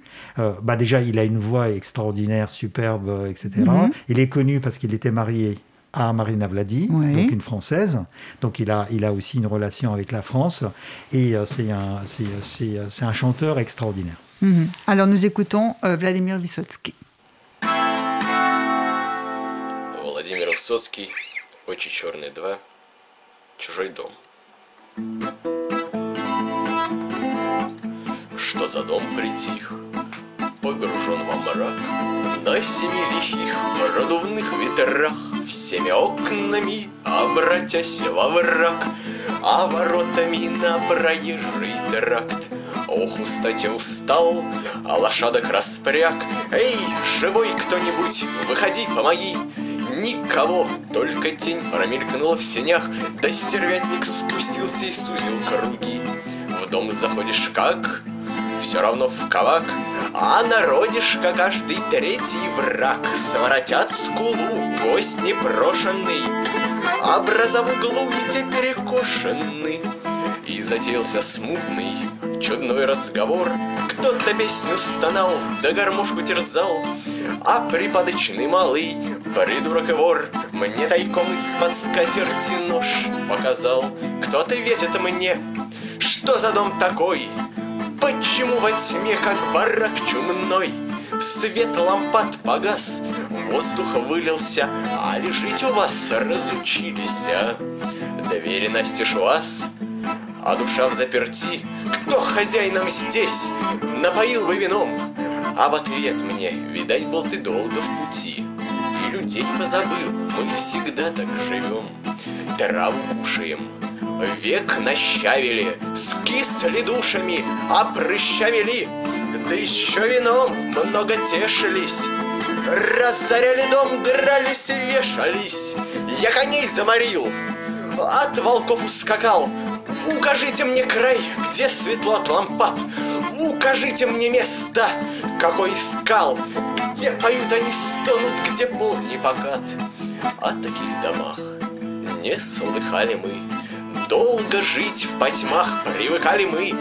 bah déjà, il a une voix extraordinaire, superbe, etc. Mhm. Il est connu parce qu'il était marié à Marina Vladi, donc une Française. Donc il a, il a aussi une relation avec la France. Et euh, c'est un, c'est, un chanteur extraordinaire. Mhm. Alors nous écoutons euh, Vladimir Vysotsky. Владимир Высоцкий, «Очи черные 2», «Чужой дом». Что за дом притих, Погружен во мрак, На семи лихих продувных ветрах, Всеми окнами обратясь во враг, А воротами на проезжий тракт. Ох, устать устал, а лошадок распряг. Эй, живой кто-нибудь, выходи, помоги. Никого, только тень промелькнула в сенях, Да стервятник спустился и сузил круги. В дом заходишь как все равно в кавак, А народишка каждый третий враг Своротят скулу, гость непрошенный, Образа в углу и те перекошены. И затеялся смутный, чудной разговор, Кто-то песню стонал, да гармошку терзал, А припадочный малый, придурок и вор, Мне тайком из-под скатерти нож показал. Кто ты ветит мне? Что за дом такой? Почему во тьме, как барак чумной, Свет лампад погас, воздух вылился, А лежить у вас разучились, а? Двери настежь вас, а душа в заперти. Кто хозяином здесь? Напоил бы вином, А в ответ мне, видать, был ты долго в пути. И людей позабыл, мы всегда так живем. Траву кушаем, Век нащавили, скисли душами, опрыщавили, Да еще вином много тешились. Разоряли дом, дрались и вешались. Я коней заморил, от волков ускакал. Укажите мне край, где светло от лампад. Укажите мне место, какой искал, где поют они стонут, где пол не покат. О таких домах не слыхали мы. Долго жить в потьмах. Привыкали мы.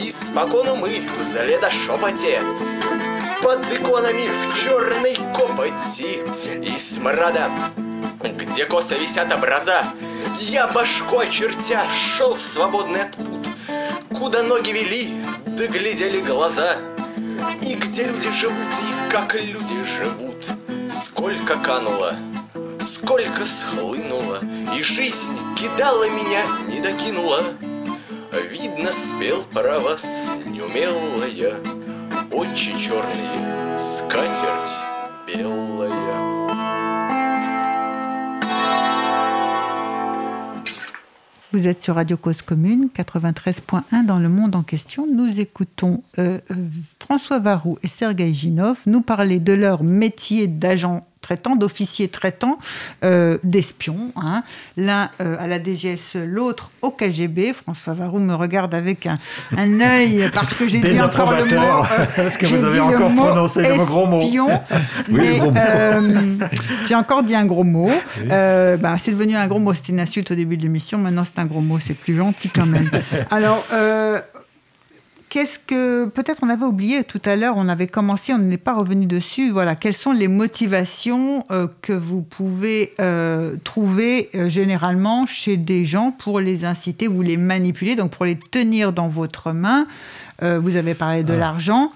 И спокойно мы в заледошепоте под иконами в черной копоти и смрада где косо висят образа. Я башку очертя шел свободный от пут Куда ноги вели, да глядели глаза. И где люди живут, и как люди живут. Сколько кануло, сколько схлынуло И жизнь кидала меня, не докинула Видно, спел про вас неумелая Очи черные, скатерть белая Vous êtes sur Radio Cause Commune, 93.1 dans le monde en question. Nous écoutons euh, euh, François Varou et Sergei Ginov nous parler de leur métier d'agent traitant, d'officier traitant, euh, d'espion. Hein. L'un euh, à la DGS, l'autre au KGB. François Varou me regarde avec un, un œil parce que j'ai dit encore le mot. Euh, Est-ce que vous avez encore prononcé le gros mot oui, euh, J'ai encore dit un gros mot. Bah, c'est devenu un gros mot. C'était une insulte au début de l'émission. Maintenant, c'est un gros mot. C'est plus gentil quand même. Alors, Qu'est-ce que peut-être on avait oublié tout à l'heure, on avait commencé, on n'est pas revenu dessus. Voilà, quelles sont les motivations euh, que vous pouvez euh, trouver euh, généralement chez des gens pour les inciter ou les manipuler, donc pour les tenir dans votre main? Vous avez parlé de l'argent.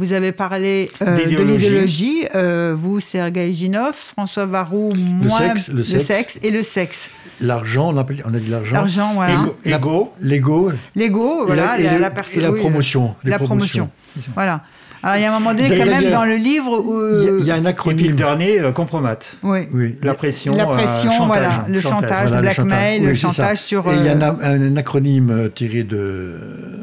Vous avez parlé euh, de l'idéologie, euh, vous, Sergei Ginov, François Varou, moi, le sexe, le, le sexe. sexe et le sexe. L'argent, on, a, on a dit l'argent. L'argent, voilà. L'ego. L'ego. L'ego, voilà. Et la, la, la, la, et la promotion. la promotion. Voilà. Alors, il y a un moment donné, quand même, dans le livre. Où... Il y a un acronyme. Et puis le dernier, euh, compromatte. Oui. oui. La pression. La pression, euh, voilà. Le chantage, voilà, le blackmail, le chantage, oui, chantage sur. Et il y a un, un, un acronyme tiré de.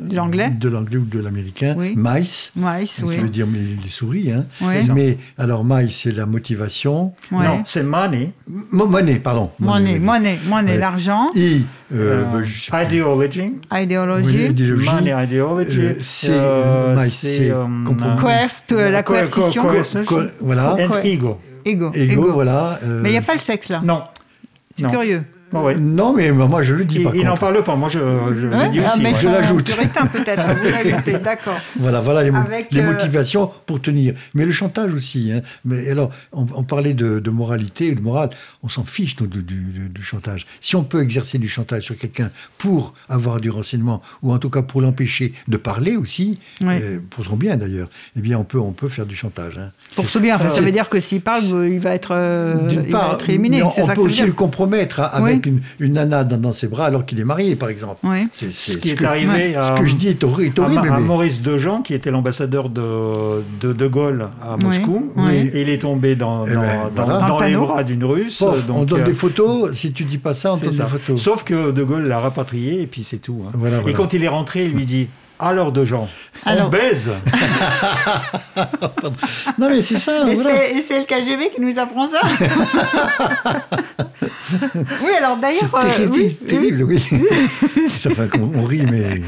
De l'anglais. De l'anglais ou de l'américain. Oui. MICE. MICE, ça oui. Ça veut dire les souris. Hein. Oui. Mais alors, MICE, c'est la motivation. Ouais. Non, c'est money. M money, pardon. Money, money, money, ouais. l'argent. I. Euh, euh, ideology. Ideology. Oui, idéologie. Money, ideology. Euh, c'est euh, c'est coerced, la coercition. Co co voilà. And ego. Ego. Ego, ego. voilà. Mais il n'y a pas le sexe là. Non. C'est curieux. Oh ouais. Non, mais moi je le dis. Il n'en parle pas. Moi je, je, ouais, je dis ah, aussi. Mais je l'ajoute. Peut-être. Vous l'ajoutez, d'accord. Voilà, voilà les, Avec, les euh... motivations pour tenir. Mais le chantage aussi. Hein. Mais alors, on, on parlait de, de, moralité et de morale. On s'en fiche du, du, du, chantage. Si on peut exercer du chantage sur quelqu'un pour avoir du renseignement ou en tout cas pour l'empêcher de parler aussi, ouais. euh, pour son bien d'ailleurs, eh bien on peut on peut faire du chantage. Hein. Pour son bien, ça veut dire que s'il parle, il va être, euh, il part, va être éliminé. On, on peut aussi le compromettre avec une, une nana dans, dans, ses bras alors qu'il est marié, par exemple. Oui. C'est, ce, ce qui est que, arrivé à, ce que je dis est horrible. À, à, Maurice Dejean, qui était l'ambassadeur de, de, de Gaulle à Moscou, oui. et il est tombé dans, dans, ben, dans, voilà. dans les bras d'une Russe. Pof, donc, on donne euh, des photos, si tu dis pas ça, on donne ça. des photos. Sauf que De Gaulle l'a rapatrié, et puis c'est tout. Hein. Voilà, et quand il est rentré, il lui dit alors de gens, Alors. on baise. non mais c'est ça. Et voilà. c'est le KGB qui nous apprend ça. oui, alors d'ailleurs, euh, oui, terrible, oui. oui. ça fait on rit, mais.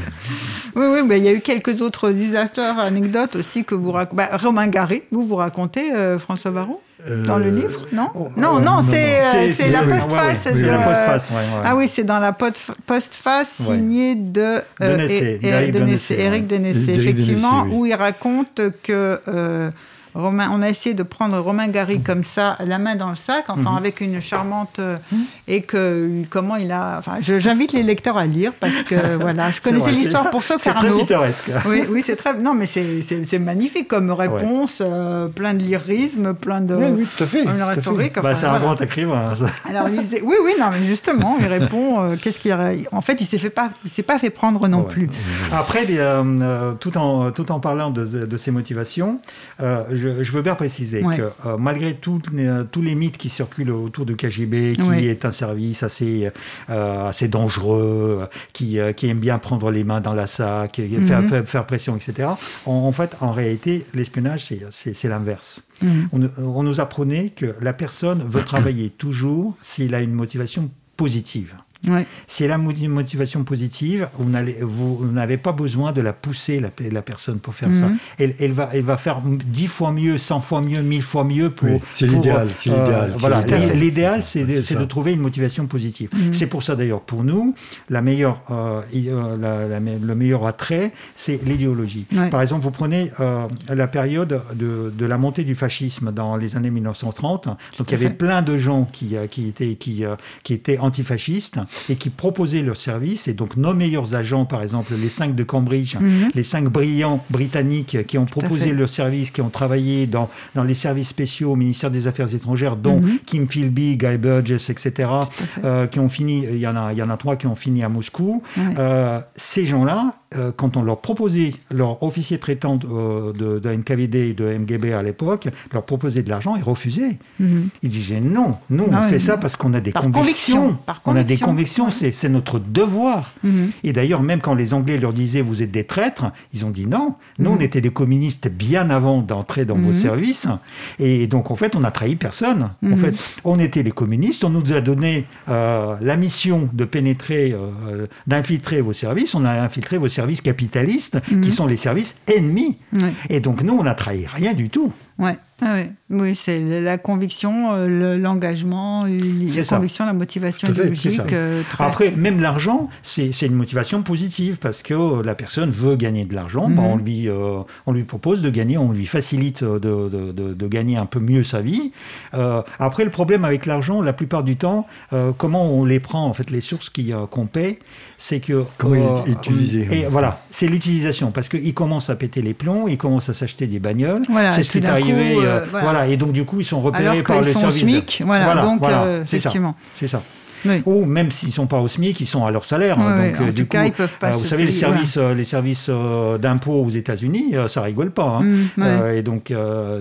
Oui, oui, mais il y a eu quelques autres histoires, anecdotes aussi que vous racontez. Bah, Romain Gary, vous vous racontez, euh, François Baron? Dans le livre, non oh, Non, oh, non, c'est euh, la postface. Ouais, ouais. de... la postface, ouais, ouais. Ah oui, c'est dans la postface signée de euh, Denessé, Eric Denessé, Eric Denessé, effectivement, où il raconte que euh, Romain, on a essayé de prendre Romain Gary comme ça, la main dans le sac, enfin Mhm. mm -hmm. avec une charmante, euh, mm -hmm. et que comment il a. Enfin, j'invite les lecteurs à lire parce que voilà, je connaissais l'histoire pour ça C'est très pittoresque. Oui, oui, c'est très. Non, mais c'est magnifique comme réponse, ouais. euh, plein de lyrisme, plein de. Oui, oui, tout à fait. Une rhétorique. Enfin, bah, c'est voilà. un grand écrivain. Ça. Alors, il disait, oui, oui, non, mais justement, il répond. Euh, Qu'est-ce qu'il En fait, il s'est fait pas, il s'est pas fait prendre non ouais. plus. Après, tout en tout en parlant de, de ses motivations, je, je veux bien préciser ouais. que euh, malgré tout, euh, tous les mythes qui circulent autour du KGB, qui ouais. est un service assez, euh, assez dangereux, qui, qui, aime bien prendre les mains dans la sac, mm -hmm. faire, faire, faire, pression, etc. En, en, fait, en réalité, l'espionnage, c'est l'inverse. Mm -hmm. on, on, nous apprenait que la personne veut travailler toujours s'il a une motivation positive. Si elle a une motivation positive, vous n'avez pas besoin de la pousser, la, personne, pour faire ça. Mhm. Elle, va, elle va faire dix fois mieux, cent fois mieux, mille fois mieux pour... c'est l'idéal. Euh, voilà, l'idéal, c'est de, trouver une motivation positive. Mhm. C'est pour ça, d'ailleurs, pour nous, la meilleure, euh, euh, le meilleur attrait, c'est l'idéologie. Par exemple, vous prenez la période de, la montée du fascisme dans les années 1930. Donc, il y avait plein de gens qui, qui, étaient, qui, qui étaient antifascistes et qui proposaient leurs services. Et donc nos meilleurs agents, par exemple les cinq de Cambridge, mhm. les cinq brillants britanniques qui ont proposé leurs services, qui ont travaillé dans, dans les services spéciaux au ministère des Affaires étrangères, dont mhm. Kim Philby, Guy Burgess, etc., euh, qui ont fini, il y, en a, il y en a trois qui ont fini à Moscou. Euh, ces gens-là, euh, quand on leur proposait, leur officier traitant de, de, NKVD et de MGB à l'époque, leur proposait de l'argent, ils refusaient. Mhm. Ils disaient non, nous on ah fait ça parce qu'on a des convictions. on a des convictions, c'est notre devoir. Mhm. Et d'ailleurs, même quand les Anglais leur disaient vous êtes des traîtres, ils ont dit non. Nous, on mhm. était des communistes bien avant d'entrer dans vos services. Et donc, en fait, on n'a trahi personne. En fait, on était les communistes, on nous a donné euh, la mission de pénétrer, euh, d'infiltrer vos services, on a infiltré vos services capitalistes qui mhm. sont les services ennemis. Et donc nous, on n'a trahi rien du tout. Ouais. Ah oui, c'est la conviction, euh, l'engagement, la conviction, la motivation idéologique. Euh, Après, même l'argent, c'est une motivation positive parce que euh, la personne veut gagner de l'argent. Bah, mhm. on, lui, on lui propose de gagner, on lui facilite de, de, de, gagner un peu mieux sa vie. après, le problème avec l'argent, la plupart du temps, comment on les prend, en fait, les sources qu'on paie, c'est que... Comment utiliser Et voilà, c'est l'utilisation parce qu'il commence à péter les plombs, il commence à s'acheter des bagnoles. c'est ce qui est arrivé. Euh, voilà. Et donc, du coup, ils sont repérés par le service. SMIC, voilà, donc, euh, c'est ça. Ça. Ou même s'ils ne sont pas au SMIC, ils sont à leur salaire. donc, euh, du coup, cas, ils peuvent pas vous savez, les services, les services d'impôts aux États-Unis, ça rigole pas. Hein. Mm, et donc,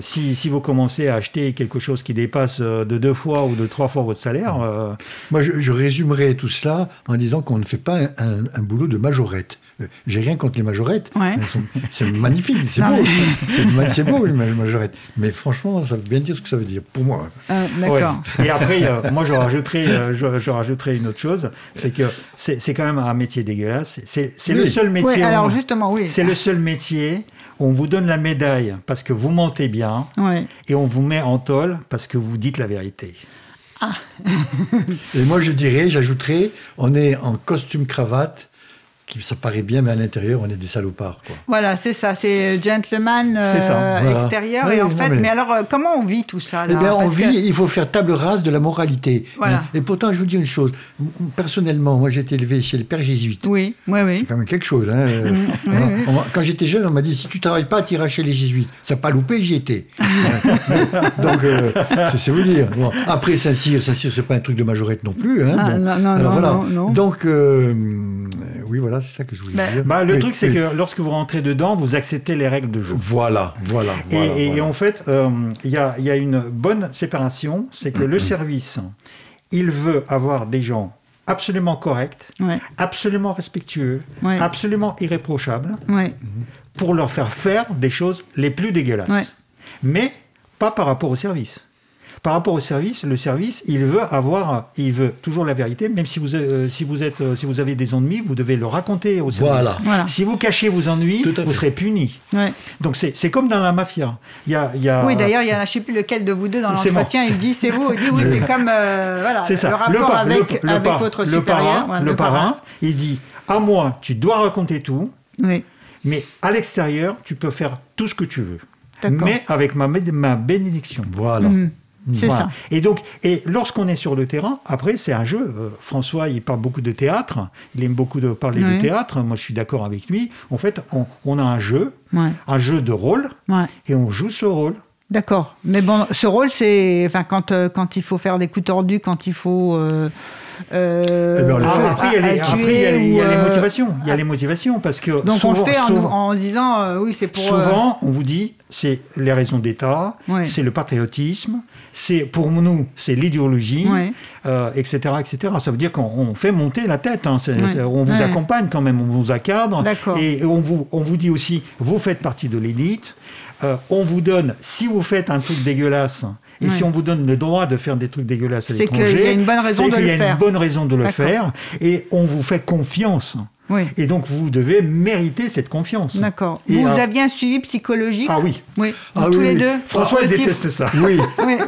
si, si, vous commencez à acheter quelque chose qui dépasse de deux fois ou de trois fois votre salaire. Moi, je, je, résumerai tout cela en disant qu'on ne fait pas un, un boulot de majorette. J'ai rien contre les majorettes. C'est magnifique, c'est beau. C'est beau une majorette. Mais franchement, ça veut bien dire ce que ça veut dire pour moi. Euh, d'accord. Et après, euh, moi, je rajouterais, euh, je, rajouterai une autre chose, c'est que c'est quand même un métier dégueulasse. C'est le seul métier. alors justement, oui. C'est le seul métier où on vous donne la médaille parce que vous mentez bien, et on vous met en tôle parce que vous dites la vérité. Ah. et moi, je dirais, j'ajouterais, on est en costume cravate ça paraît bien, mais à l'intérieur, on est des salopards. Quoi. Voilà, c'est ça, c'est gentleman euh, extérieur. et en fait, mais... alors, euh, comment on vit tout ça là, Eh bien, on vit, il faut faire table rase de la moralité. Et pourtant, je vous dis une chose, personnellement, moi j'ai été élevé chez les pères jésuites. Oui, oui, oui. C'est quand même quelque chose. Hein. quand j'étais jeune, on m'a dit si tu travailles pas, tu iras chez les jésuites. Ça n'a pas loupé, j'y étais. Donc, euh, c'est vous dire. Après, Saint-Cyr, Saint-Cyr, c'est pas un truc de majorette non plus. Hein. Ah, non, non, non, voilà. non, Donc, oui, voilà, c'est ça que je voulais bah, dire. Bah, le truc, c'est que lorsque vous rentrez dedans, vous acceptez les règles de jeu. Voilà, voilà. et, en fait, euh, il y, a, une bonne séparation, c'est que le mm-hmm. service, il veut avoir des gens absolument corrects, absolument respectueux, absolument irréprochables, pour leur faire faire des choses les plus dégueulasses. Mais pas par rapport au service. Par rapport au service, le service, il veut avoir, il veut toujours la vérité, même si vous, euh, si vous, êtes, euh, si vous avez des ennuis, vous devez le raconter au service. Voilà. Si vous cachez vos ennuis, vous serez puni. Donc c'est comme dans la mafia. Il y a, il y a... Oui, d'ailleurs, il y a, je ne sais plus lequel de vous deux dans l'entretien, il dit c'est vous, il dit oui, c'est comme euh, voilà, ça. le rapport avec, avec votre supérieur. Parrain, le, parrain, il dit à moi, tu dois raconter tout, oui. mais à l'extérieur, tu peux faire tout ce que tu veux. Mais avec ma, ma bénédiction. Voilà. Mhm. C'est ça. Et donc, et lorsqu'on est sur le terrain, après, c'est un jeu. Euh, François, il parle beaucoup de théâtre. Il aime beaucoup de parler de théâtre. Moi, je suis d'accord avec lui. En fait, on, a un jeu, un jeu de rôle, et on joue ce rôle. D'accord. Mais bon, ce rôle, c'est enfin, quand, euh, quand il faut faire des coups tordus, quand il faut. Euh, après, il y a les, motivations. Il y a les motivations parce que donc on le fait en, disant oui, c'est pour. Souvent, on vous dit c'est les raisons d'État, c'est le patriotisme, c'est pour nous, c'est l'idéologie, etc., euh, etc. Ça veut dire qu'on fait monter la tête. Hein. on vous accompagne quand même, on vous accadre. Et on vous, on vous dit aussi, vous faites partie de l'élite. Euh, on vous donne, si vous faites un truc dégueulasse, Et si on vous donne le droit de faire des trucs dégueulasses à l'étranger, c'est qu'il y a une bonne raison de le faire. Il y a une bonne raison de le faire. Et on vous fait confiance. Et donc, vous devez mériter cette confiance. D'accord. Vous aviez un suivi psychologique Ah oui. Oui. Ah, tous les deux. François déteste ça. Oui.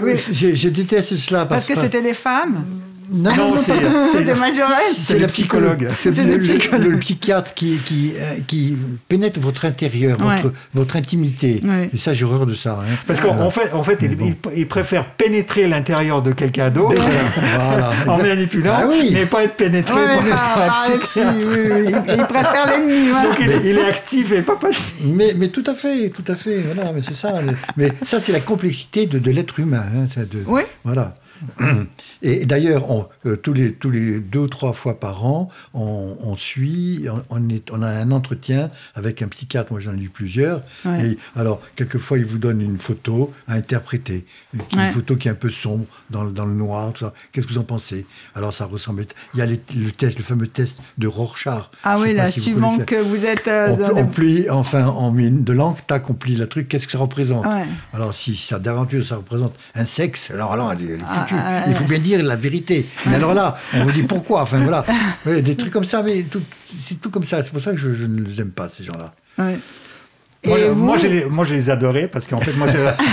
oui, Je, déteste cela. Parce, que, c'était des femmes non, non c'est C'est le psychologue. C'est le, psychiatre qui, qui, euh, qui pénètre votre intérieur, votre, votre intimité. Et ça, j'ai horreur de ça. Hein. Parce qu'en fait, en fait il, préfère pénétrer l'intérieur de quelqu'un d'autre en manipulant, ah mais pas être pénétré par ah, Il préfère l'ennemi. Donc il est, actif et pas passif. Mais, mais tout à fait, tout à fait. Voilà, mais c'est ça. Mais ça, c'est la complexité de, de l'être humain. Hein, de, oui. Voilà. Et d'ailleurs, euh, tous, les, tous les deux ou trois fois par an, on, suit, on, est, on, a un entretien avec un psychiatre. Moi, j'en ai lu plusieurs. Et alors, quelquefois, il vous donne une photo à interpréter, une photo qui est un peu sombre, dans, dans le noir, tout ça. Qu'est-ce que vous en pensez? Alors, ça ressemble. Il y a le test, le fameux test de Rorschach. Ah oui, là, suivant que vous êtes. Euh, on, plie, enfin, en mine de langue, tac, on plie le truc. Qu'est-ce que ça représente? Alors, si ça d'aventure, ça représente un sexe, alors là, elle est ah, il faut bien dire la vérité. Mais alors là, on vous dit pourquoi. Enfin voilà, des trucs comme ça, mais c'est tout comme ça. C'est pour ça que je, je, ne les aime pas ces gens-là. Moi, je les, moi, je les adorais parce qu'en fait, moi,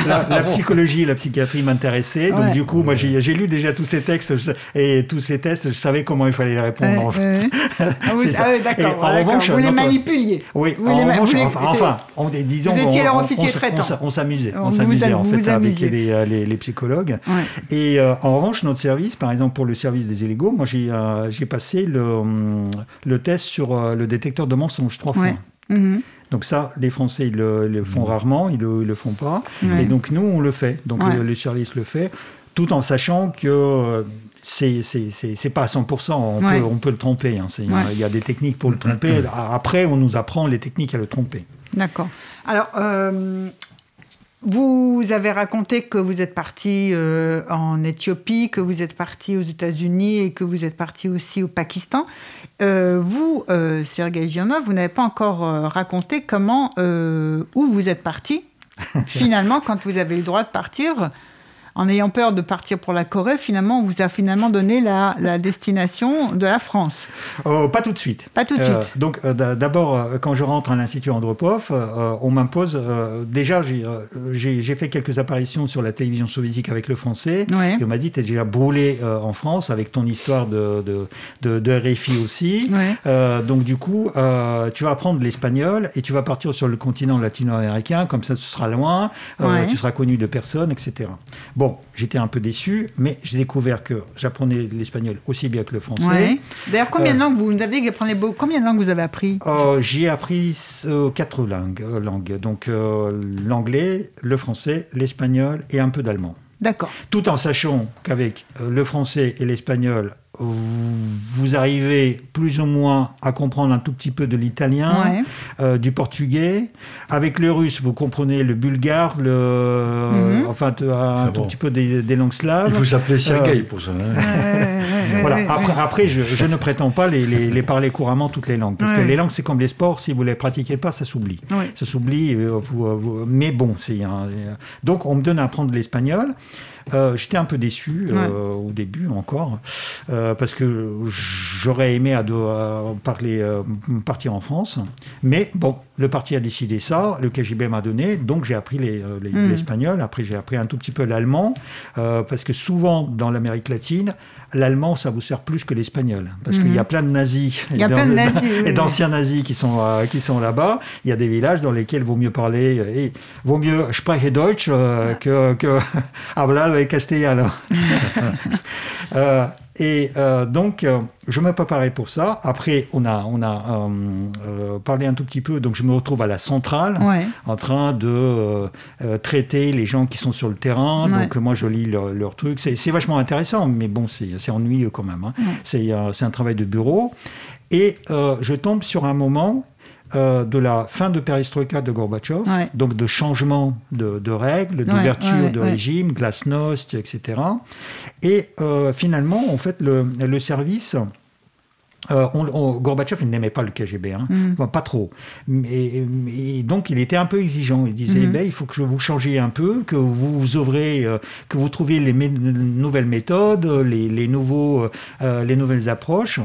la, la, psychologie et la psychiatrie m'intéressaient. Donc, du coup, moi, j'ai lu déjà tous ces textes et tous ces tests. Je savais comment il fallait les répondre. en fait. Ah oui, ah d'accord. En revanche, vous les manipuliez. Oui, vous en revanche, enfin, on, disons. Vous étiez leur officier traitant. On s'amusait. On s'amusait, en fait, avec les, euh, les, les psychologues. Et euh, en revanche, notre service, par exemple, pour le service des illégaux, moi, j'ai euh, passé le, le test sur le détecteur de mensonges trois fois. Mhm. Donc ça, les Français, ils le, font mmh. rarement, ils ne le, font pas. Et donc nous, on le fait. Donc le, service le fait, tout en sachant que euh, c'est c'est pas à 100%, on, peut, on peut le tromper. Hein. Il y a des techniques pour le tromper. Après, on nous apprend les techniques à le tromper. D'accord. Alors, euh, vous avez raconté que vous êtes parti euh, en Éthiopie, que vous êtes parti aux États-Unis et que vous êtes parti aussi au Pakistan. Euh, vous, euh, Sergei Gionov, vous n'avez pas encore raconté comment, où vous êtes parti finalement quand vous avez eu le droit de partir en ayant peur de partir pour la Corée, finalement, on vous a finalement donné la, destination de la France oh, Pas tout de suite. Pas tout de euh, suite. donc, euh, d'abord, euh, quand je rentre à l'Institut Andropov, on m'impose. déjà, j'ai fait quelques apparitions sur la télévision soviétique avec le français. Et on m'a dit, tu es déjà brûlé en France avec ton histoire de, de, de, RFI aussi. donc, du coup, tu vas apprendre l'espagnol et tu vas partir sur le continent latino-américain. Comme ça, tu seras loin, tu seras connu de personne, etc. Bon, j'étais un peu déçu, mais j'ai découvert que j'apprenais l'espagnol aussi bien que le français. D'ailleurs, combien de euh, langues vous, avez appris Combien de langues vous avez appris? Euh, J'ai appris euh, quatre langues, langues. Donc l'anglais, le français, l'espagnol et un peu d'allemand. D'accord. Tout en sachant qu'avec le français et l'espagnol, vous arrivez plus ou moins à comprendre un tout petit peu de l'italien, euh, du portugais. Avec le russe, vous comprenez le bulgare, le, mhm. enfin un tout petit peu des, langues slaves. Il faut s'appeler Sergei pour ça. Hein. voilà. Après, après je, ne prétends pas les, parler couramment toutes les langues, parce que les langues c'est comme les sports, si vous les pratiquez pas, ça s'oublie. Ça s'oublie. Euh, vous, mais bon, c'est donc on me donne à apprendre l'espagnol. Euh, j'étais un peu déçu euh, au début encore, euh, parce que j'aurais aimé à, parler, partir en France. Mais bon, le parti a décidé ça, le KGB m'a donné, donc j'ai appris hmm. l'espagnol. Après, j'ai appris un tout petit peu l'allemand, parce que souvent dans l'Amérique latine, l'allemand, ça vous sert plus que l'espagnol. Parce qu'il y a hmm. plein de nazis et d'anciens nazis qui sont, qui sont là-bas. Il y a des villages dans lesquels vaut mieux parler, et vaut mieux spreche Deutsch que, que hablar Castellano. et euh, donc, euh, je me préparais pour ça. Après, on a, on a euh, parlé un tout petit peu. Donc, je me retrouve à la centrale, en train de traiter les gens qui sont sur le terrain. Donc, moi, je lis leurs leur trucs. C'est vachement intéressant, mais bon, c'est ennuyeux quand même. Hein. C'est un travail de bureau. Et je tombe sur un moment euh, de la fin de perestroïka de Gorbatchev, donc de changement de, règles, d'ouverture de régime, glasnost, etc. Et euh, finalement, en fait, le, service euh, Gorbatchev, il n'aimait pas le KGB, hein. Mm. pas trop. Et, donc, il était un peu exigeant. Il disait, mm. ben, il faut que vous changiez un peu, que vous ouvrez, euh, que vous trouviez les nouvelles méthodes, les, nouveaux, euh, les nouvelles approches.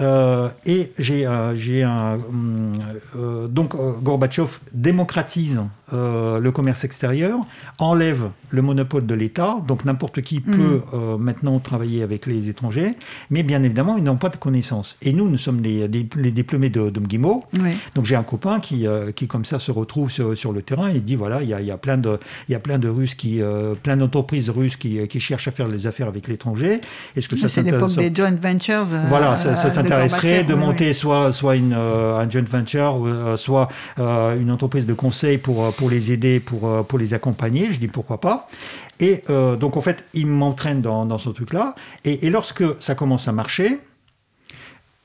Euh, et j'ai un. Euh, donc, euh, Gorbatchev démocratise le commerce extérieur, enlève le monopole de l'État, donc n'importe qui mm. peut maintenant travailler avec les étrangers, mais bien évidemment, ils n'ont pas de connaissances. Et nous, nous sommes les, les, diplômés de, de Mgimo. Donc, j'ai un copain qui, qui, comme ça, se retrouve sur, le terrain et dit voilà, il y a, y a, plein de, y a plein de Russes qui. plein d'entreprises russes qui, qui, cherchent à faire les affaires avec l'étranger. Est-ce que ça C'est l'époque des joint ventures. voilà, ça, ça s'intéresserait de monter soit, soit une, euh, un joint venture, euh, soit euh, une entreprise de conseil pour, pour les aider, pour, pour les accompagner. Je dis pourquoi pas. Et donc, en fait, il m'entraîne dans, dans, ce truc-là. Et, lorsque ça commence à marcher,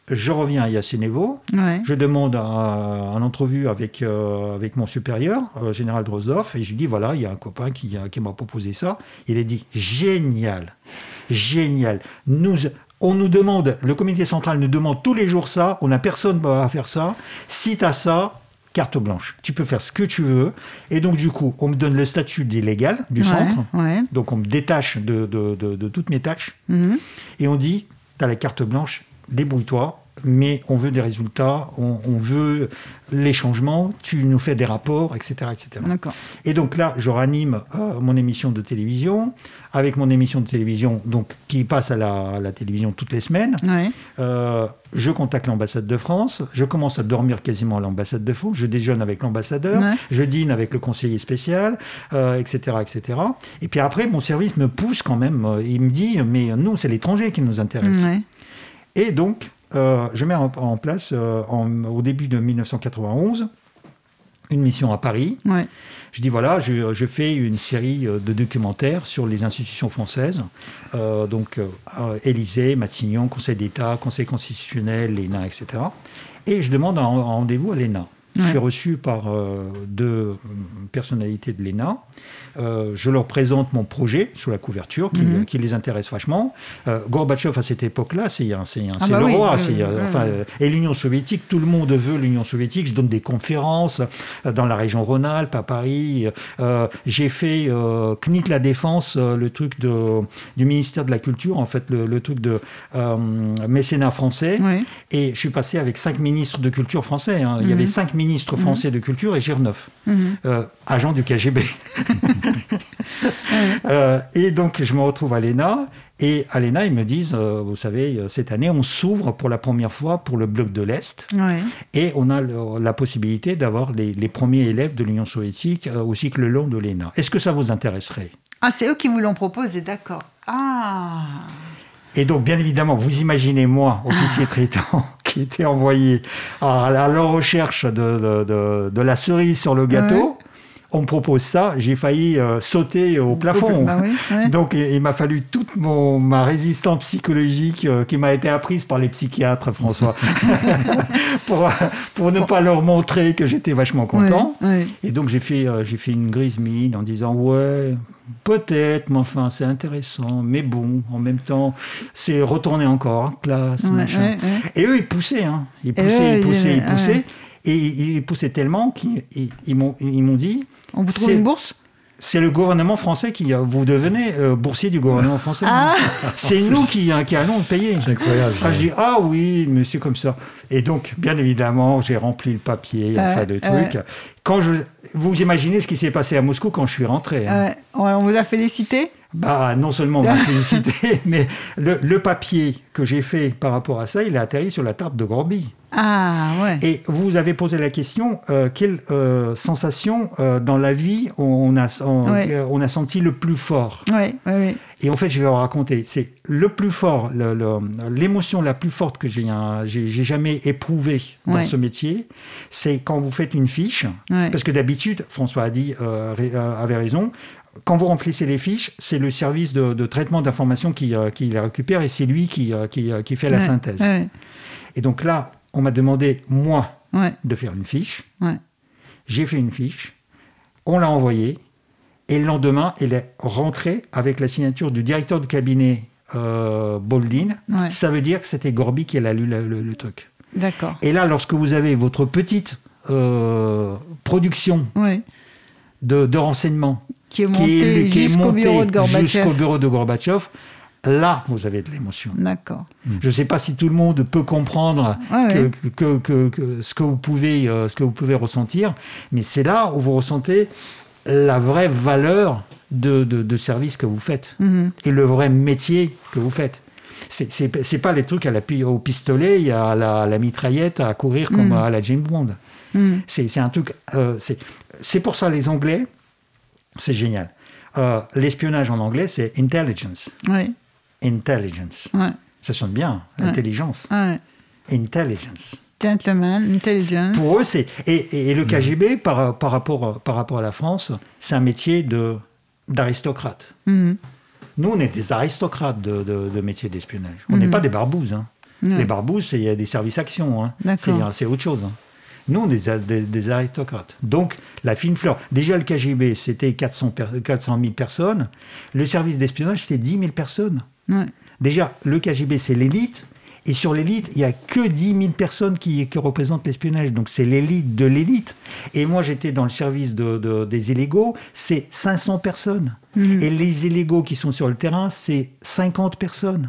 je reviens à Yassinevo, je demande un, entrevue avec, avec mon supérieur, général Drozdov, et je lui dis voilà, il y a un copain qui, qui m'a proposé ça. Il a dit génial, génial. Nous, on nous demande, le comité central nous demande tous les jours ça, on n'a personne à faire ça. Si tu as ça, carte blanche. Tu peux faire ce que tu veux. Et donc, du coup, on me donne le statut d'illégal du centre. Donc, on me détache de, toutes mes tâches. Mhm. Et on dit, tu as la carte blanche, débrouille-toi mais on veut des résultats, on, veut les changements, tu nous fais des rapports, etc. etc. Et donc là, je ranime euh, mon émission de télévision, avec mon émission de télévision donc, qui passe à la, télévision toutes les semaines. Euh, je contacte l'ambassade de France, je commence à dormir quasiment à l'ambassade de France, je déjeune avec l'ambassadeur, je dîne avec le conseiller spécial, etc., euh, etc. Et puis après, mon service me pousse quand même, il me dit, mais nous, c'est l'étranger qui nous intéresse. Et donc, euh, je mets en, place, euh, au début de 1991, une mission à Paris. Je dis voilà, je, fais une série euh, de documentaires sur les institutions françaises, donc Élysée, Matignon, Conseil d'État, Conseil constitutionnel, l'ENA, etc. Et je demande un rendez-vous à l'ENA. Je suis reçu par euh, deux personnalités de l'ENA. Euh, je leur présente mon projet sur la couverture qui, mhm. les intéresse vachement. Euh, Gorbatchev, à cette époque-là, c'est ah bah le roi. et l'Union soviétique, tout le monde veut l'Union soviétique. Je donne des conférences dans la région Rhône-Alpes, à Paris. J'ai fait CNIT la Défense, le truc de, du ministère de la Culture, en fait, le, truc de mécénat français. Et je suis passé avec cinq ministres de culture français. Hein. Il y avait mhm. cinq ministres ministre français de Culture et Girneuf, mhm. euh, agent du KGB. Euh, et donc, je me retrouve à l'ENA. Et à l'ENA, ils me disent, euh, vous savez, cette année, on s'ouvre pour la première fois pour le bloc de l'Est. Et on a la possibilité d'avoir les, premiers élèves de l'Union soviétique au cycle long de l'ENA. Est-ce que ça vous intéresserait? Ah, c'est eux qui vous l'ont proposé, d'accord. Ah et donc, bien évidemment, vous imaginez moi, officier traitant, qui était envoyé à la, recherche de, la cerise sur le gâteau. On me propose ça, j'ai failli euh, sauter au plafond. Bah donc il, m'a fallu toute mon, ma résistance psychologique euh, qui m'a été apprise par les psychiatres, François, pour, pour ne pas leur montrer que j'étais vachement content. Et donc j'ai fait, euh, j'ai fait une grise mine en disant ouais, Peut-être, mais enfin, c'est intéressant. Mais bon, en même temps, c'est retourner encore en classe, machin. Et eux, ils poussaient, hein. Ils poussaient, ils poussaient, ils poussaient. Et ils poussaient tellement qu'ils ils, m'ont dit... On vous trouve une bourse c'est le gouvernement français qui vous devenez euh, boursier du gouvernement français. Ah. C'est nous qui, hein, qui allons payer. C'est incroyable. Ah, je dis ah oui, mais c'est comme ça. Et donc bien évidemment, j'ai rempli le papier, enfin le truc. Quand je, vous imaginez ce qui s'est passé à Moscou quand je suis rentré. Hein. on vous a félicité bah, non seulement on m'a félicité, mais le, papier que j'ai fait par rapport à ça, il a atterri sur la table de Gorby. Ah, ouais. Et vous avez posé la question, euh, quelle euh, sensation euh, dans la vie on a, on, a senti le plus fort? Oui, oui, Et en fait, je vais vous raconter, c'est le plus fort, l'émotion la plus forte que j'ai jamais éprouvée dans ce métier, c'est quand vous faites une fiche, parce que d'habitude, François a dit, avait raison, quand vous remplissez les fiches, c'est le service de, traitement d'information qui, qui, les récupère et c'est lui qui, qui, qui, fait la synthèse. Et donc là, on m'a demandé, moi, de faire une fiche. J'ai fait une fiche. On l'a envoyée. Et le lendemain, elle est rentrée avec la signature du directeur de cabinet Boldin, ça veut dire que c'était Gorby qui a lu le, truc. D'accord. Et là, lorsque vous avez votre petite production de, de renseignements qui est monté jusqu'au bureau de Gorbatchev, jusqu'au bureau de Gorbatchev là, vous avez de l'émotion. D'accord. Je ne sais pas si tout le monde peut comprendre que, ce, que vous pouvez, euh, ce que vous pouvez ressentir, mais c'est là où vous ressentez la vraie valeur de, service que vous faites mhm. et le vrai métier que vous faites. C'est pas les trucs à la, au pistolet, à la, la mitraillette, à courir comme mhm. à la James Bond. Mhm. C'est un truc. Euh, c'est pour ça les Anglais, c'est génial. Euh, l'espionnage en anglais, c'est intelligence. Oui intelligence. Ça sonne bien, l'intelligence. Intelligence. Gentleman, intelligence. Pour eux, c'est. Et, le KGB, par, par, rapport, par rapport à la France, c'est un métier d'aristocrate. Mhm. Nous, on est des aristocrates de, de, métier d'espionnage. On n'est mhm. pas des barbouzes. Hein. Les barbouzes, c'est des services actions. Hein. C'est autre chose. Hein. Nous, on est des, des, aristocrates. Donc, la fine fleur. Déjà, le KGB, c'était 400, 400 000 personnes. Le service d'espionnage, c'est 10 000 personnes. Déjà, le KGB, c'est l'élite. Et sur l'élite, il n'y a que 10 000 personnes qui, représentent l'espionnage. Donc c'est l'élite de l'élite. Et moi, j'étais dans le service de, des illégaux, c'est 500 personnes. Mhm. Et les illégaux qui sont sur le terrain, c'est 50 personnes.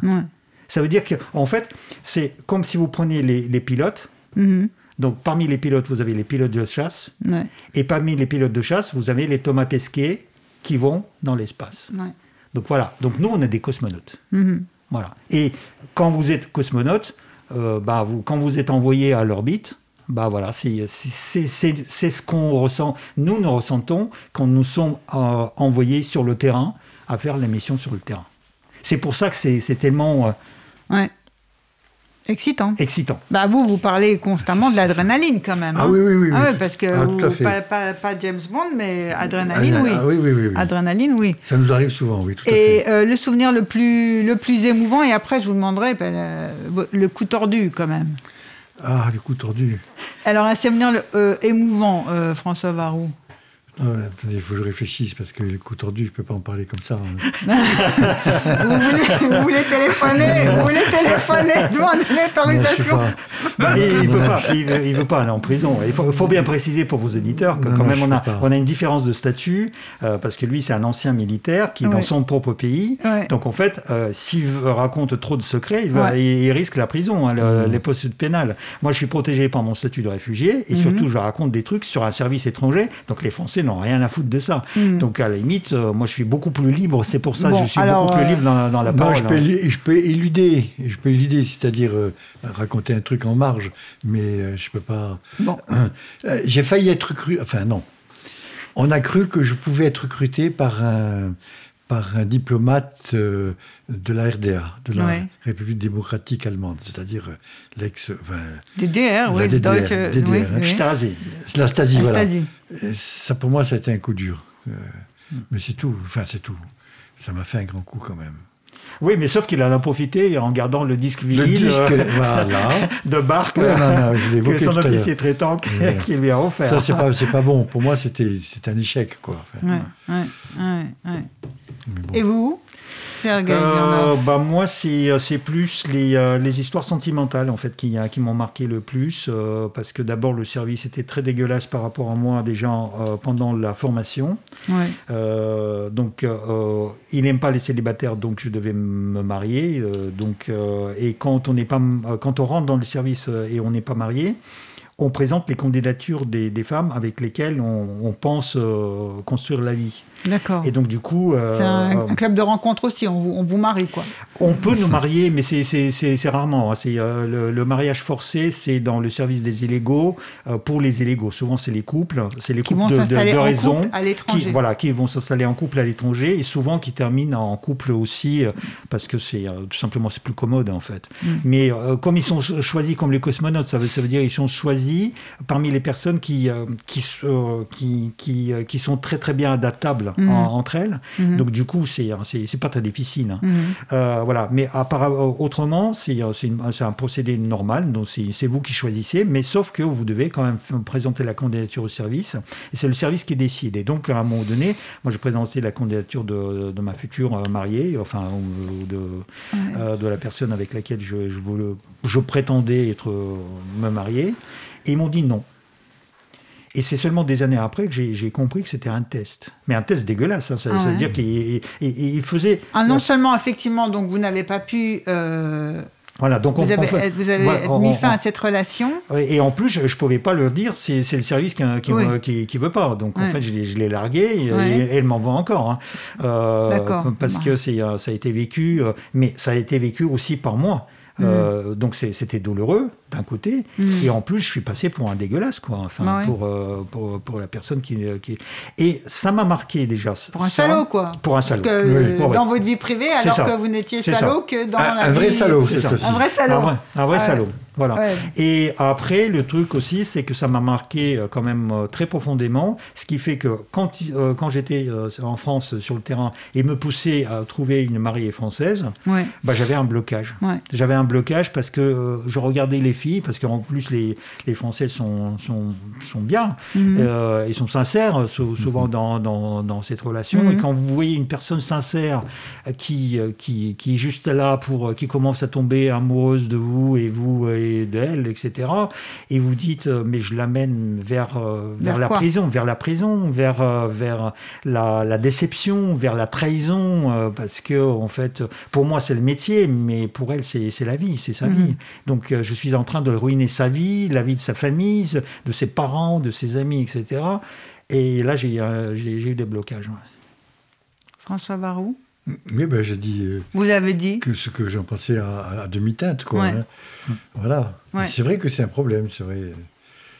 Ça veut dire qu'en fait, c'est comme si vous preniez les, pilotes. Mhm. Donc parmi les pilotes, vous avez les pilotes de chasse. Et parmi les pilotes de chasse, vous avez les Thomas Pesquet qui vont dans l'espace. Donc voilà, donc nous on est des cosmonautes. Mhm. Voilà. Et quand vous êtes cosmonaute, euh, bah, vous, quand vous êtes envoyé à l'orbite, bah voilà, c'est ce qu'on ressent. Nous, nous ressentons quand nous sommes euh, envoyés sur le terrain à faire la mission sur le terrain. C'est pour ça que c'est tellement. Euh, ouais. Excitant. Excitant. Bah vous, vous parlez constamment de l'adrénaline quand même. Ah hein. oui, oui, oui. Ah parce que ah, pas, James Bond, mais adrénaline, oui. Ah, oui, oui, oui, Adrénaline, oui. Ça nous arrive souvent, oui, tout à et, fait. Euh, le souvenir le plus, le plus émouvant, et après je vous demanderai ben, le, coup tordu quand même. Ah, le coup tordu. Alors un souvenir euh, émouvant, euh, François Varou. Ah attendez, il faut que je réfléchisse parce que le coup tordu, je ne peux pas en parler comme ça. Hein. vous, voulez, téléphoner Vous voulez téléphoner Demander l'autorisation Il ne veut, pas, il veut, pas aller en prison. Il faut, bien préciser pour vos éditeurs que quand même on a, on a une différence de statut euh, parce que lui, c'est un ancien militaire qui est dans son propre pays. Donc en fait, euh, s'il raconte trop de secrets, il, risque la prison, hein, mmh. les postes pénales. Moi, je suis protégé par mon statut de réfugié et mmh. surtout, je raconte des trucs sur un service étranger. Donc les Français n'ont rien à foutre de ça. Hmm. Donc à la limite, euh, moi je suis beaucoup plus libre. C'est pour ça que je suis beaucoup plus euh, libre dans, la parole. je, peux, hein. je peux éluder, je peux éluder, c'est-à-dire euh, raconter un truc en marge, mais je peux pas. Bon. J'ai failli être cru. Enfin non. On a cru que je pouvais être recruté par un par un diplomate euh, de la RDA, de la République démocratique allemande, c'est-à-dire euh, l'ex... Enfin, DDR, oui. DDR, DDR oui, hein. Stasi. La Stasi, voilà. ça, pour moi, ça a été un coup dur. Euh, hmm. Mais c'est tout. Enfin, c'est tout. Ça m'a fait un grand coup quand même. Oui, mais sauf qu'il en a profité en gardant le disque vinyle le disque, voilà. de Barque que son officier traitant qui, lui a offert. Ça, c'est pas, pas bon. Pour moi, c'était un échec. Quoi. ouais, ouais, Et vous euh, bah moi, c'est euh, plus les, euh, les, histoires sentimentales en fait qui, qui m'ont marqué le plus parce que d'abord le service était très dégueulasse par rapport à moi déjà pendant la formation. donc il n'aime pas les célibataires, donc je devais me marier. donc et quand on n'est pas quand on rentre dans le service et on n'est pas marié on présente les candidatures des, femmes avec lesquelles on, pense construire la vie. D'accord. Et donc, du coup. Euh, c'est un, club de rencontre aussi, on vous, on vous marie, quoi. On peut nous marier, mais c'est rarement. Hein. C'est, euh, le, mariage forcé, c'est dans le service des illégaux, euh, pour les illégaux. Souvent, c'est les couples, c'est les couples de, de, de raison. Qui, voilà, qui vont s'installer en couple à l'étranger et souvent qui terminent en couple aussi, parce que c'est tout simplement c'est plus commode, en fait. Mm. Mais comme ils sont choisis comme les cosmonautes, ça veut, ça veut dire ils sont choisis choisi parmi les personnes qui, qui, qui, qui, qui, sont très très bien adaptables mhm. entre elles. Mhm. Donc du coup, c'est c'est pas très difficile. Hein. Mhm. voilà. Mais autrement, c'est un procédé normal. Donc c'est vous qui choisissez, mais sauf que vous devez quand même présenter la candidature au service. Et c'est le service qui décide. Et donc à un moment donné, moi j'ai présenté la candidature de, de ma future mariée, enfin de, de la personne avec laquelle je, je, je prétendais être me marier. Et ils m'ont dit non. Et c'est seulement des années après que j'ai compris que c'était un test. Mais un test dégueulasse, hein, ça, ah veut dire qu'il faisait... Ah, non seulement, effectivement, donc vous n'avez pas pu... Euh, voilà, donc vous avez, vous avez mis fin à cette relation. Et en plus, je ne pouvais pas leur dire, c'est le service qui ne qui, veut pas. Donc en fait, je l'ai largué et, elle m'envoie encore. Hein. Euh, parce que euh, ça a été vécu, mais ça a été vécu aussi par moi. Euh, donc c'était douloureux d'un côté, mm. et en plus je suis passé pour un dégueulasse, quoi. Enfin, pour, euh, pour, pour, la personne qui, qui... Et ça m'a marqué déjà. Pour un salaud, quoi. Pour un salaud. dans votre vie privée, alors que vous n'étiez salaud que dans un, la un vrai salaud, c'est Un vrai salaud. Un vrai, salaud. Voilà. Et après, le truc aussi, c'est que ça m'a marqué euh, quand même très profondément, ce qui fait que quand, quand j'étais en France sur le terrain et me poussais à trouver une mariée française, bah, j'avais un blocage. J'avais un blocage parce que euh, je regardais les filles, parce qu'en plus les, les Français sont, sont, sont bien, mhm. euh, ils sont sincères souvent mhm. dans, dans, dans, cette relation. Mhm. Et quand vous voyez une personne sincère qui, qui, qui, est juste là pour, qui commence à tomber amoureuse de vous et vous et d'elle, etc., et vous dites, euh, mais je l'amène vers, vers, la prison, vers la prison, vers, vers la, la déception, vers la trahison, parce que en fait, pour moi c'est le métier, mais pour elle c'est la vie, c'est sa vie. Mhm. Donc euh, je suis en train de ruiner sa vie, la vie de sa famille, de ses parents, de ses amis, etc. Et là, j'ai euh, eu des blocages. François Barou oui, ben, j'ai dit. Euh, Vous avez dit que ce que j'en pensais à, demi-teinte, quoi. Hein. Voilà. C'est vrai que c'est un problème, c'est vrai.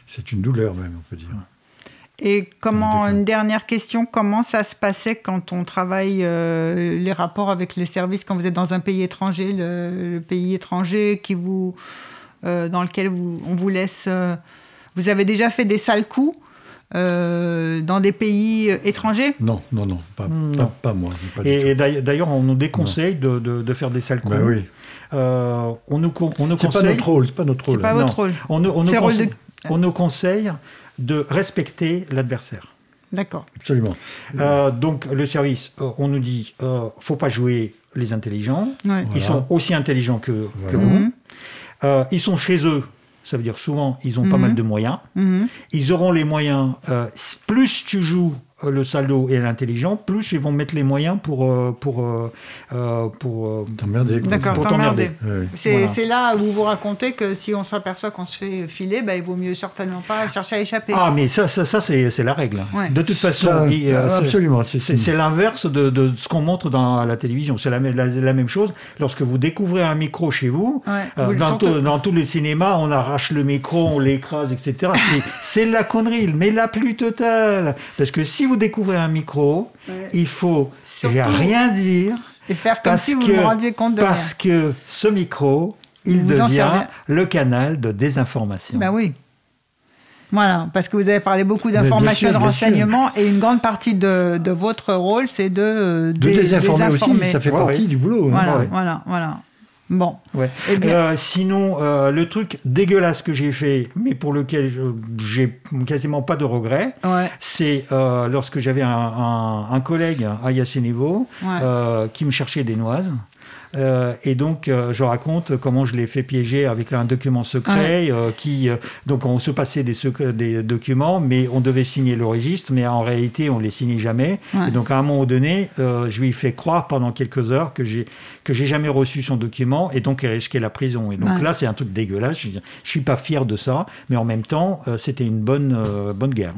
C'est une douleur même, on peut dire. Et comment, une dernière question, comment ça se passait quand on travaille euh, les rapports avec les services quand vous êtes dans un pays étranger, le, pays étranger qui vous, euh, dans lequel vous, on vous laisse. Euh, vous avez déjà fait des sales coups dans des pays étrangers? Non, non, non, pas, pas, moi. et, d'ailleurs, on nous déconseille de, de, faire des sales coups. Ben oui. on nous, on nous conseille. C'est pas notre rôle. C'est pas notre rôle. Pas votre rôle. On, on, nous conseille, on nous conseille de respecter l'adversaire. D'accord. Absolument. Euh, donc le service, euh, on nous dit, euh, faut pas jouer les intelligents. Ils sont aussi intelligents que, vous. Mhm. Euh, ils sont chez eux. Ça veut dire souvent, ils ont pas mhm. mal de moyens. Mhm. Ils auront les moyens. plus tu joues euh, le salaud et l'intelligent, plus ils vont mettre les moyens pour euh, pour euh, pour t'emmerder. D'accord, t'emmerder. C'est là où vous racontez que si on s'aperçoit qu'on se fait filer, bah, il vaut mieux certainement pas chercher à échapper. Ah, mais ça, ça, ça c'est la règle. De toute façon, absolument, c'est l'inverse de, de, ce qu'on montre dans la télévision. C'est la, la, même chose. Lorsque vous découvrez un micro chez vous, dans, dans, tous les cinémas, on arrache le micro, on l'écrase, etc. c'est la connerie, mais la plus totale. Parce que si vous découvrez un micro, il faut rien dire. Et faire comme si vous vous rendiez compte de Parce que ce micro, il devient le canal de désinformation. Ben oui. Voilà, parce que vous avez parlé beaucoup d'informations, de renseignements, et une grande partie de, votre rôle, c'est de, de désinformer, aussi. Ça fait partie du boulot. Hein. Voilà, voilà, voilà. Bon. Ouais. Eh euh, sinon, euh, le truc dégueulasse que j'ai fait, mais pour lequel j'ai quasiment pas de regrets, c'est euh, lorsque j'avais un, collègue à Yassinevo qui me cherchait des noises. Euh, et donc, euh, je raconte comment je l'ai fait piéger avec un document secret euh, qui, donc, on se passait des, des, documents, mais on devait signer le registre, mais en réalité, on les signait jamais. Et donc, à un moment donné, je lui ai fait croire pendant quelques heures que j'ai que j'ai jamais reçu son document et donc il risquait la prison. Et donc là, c'est un truc dégueulasse. Je, je suis pas fier de ça, mais en même temps, c'était une bonne bonne guerre.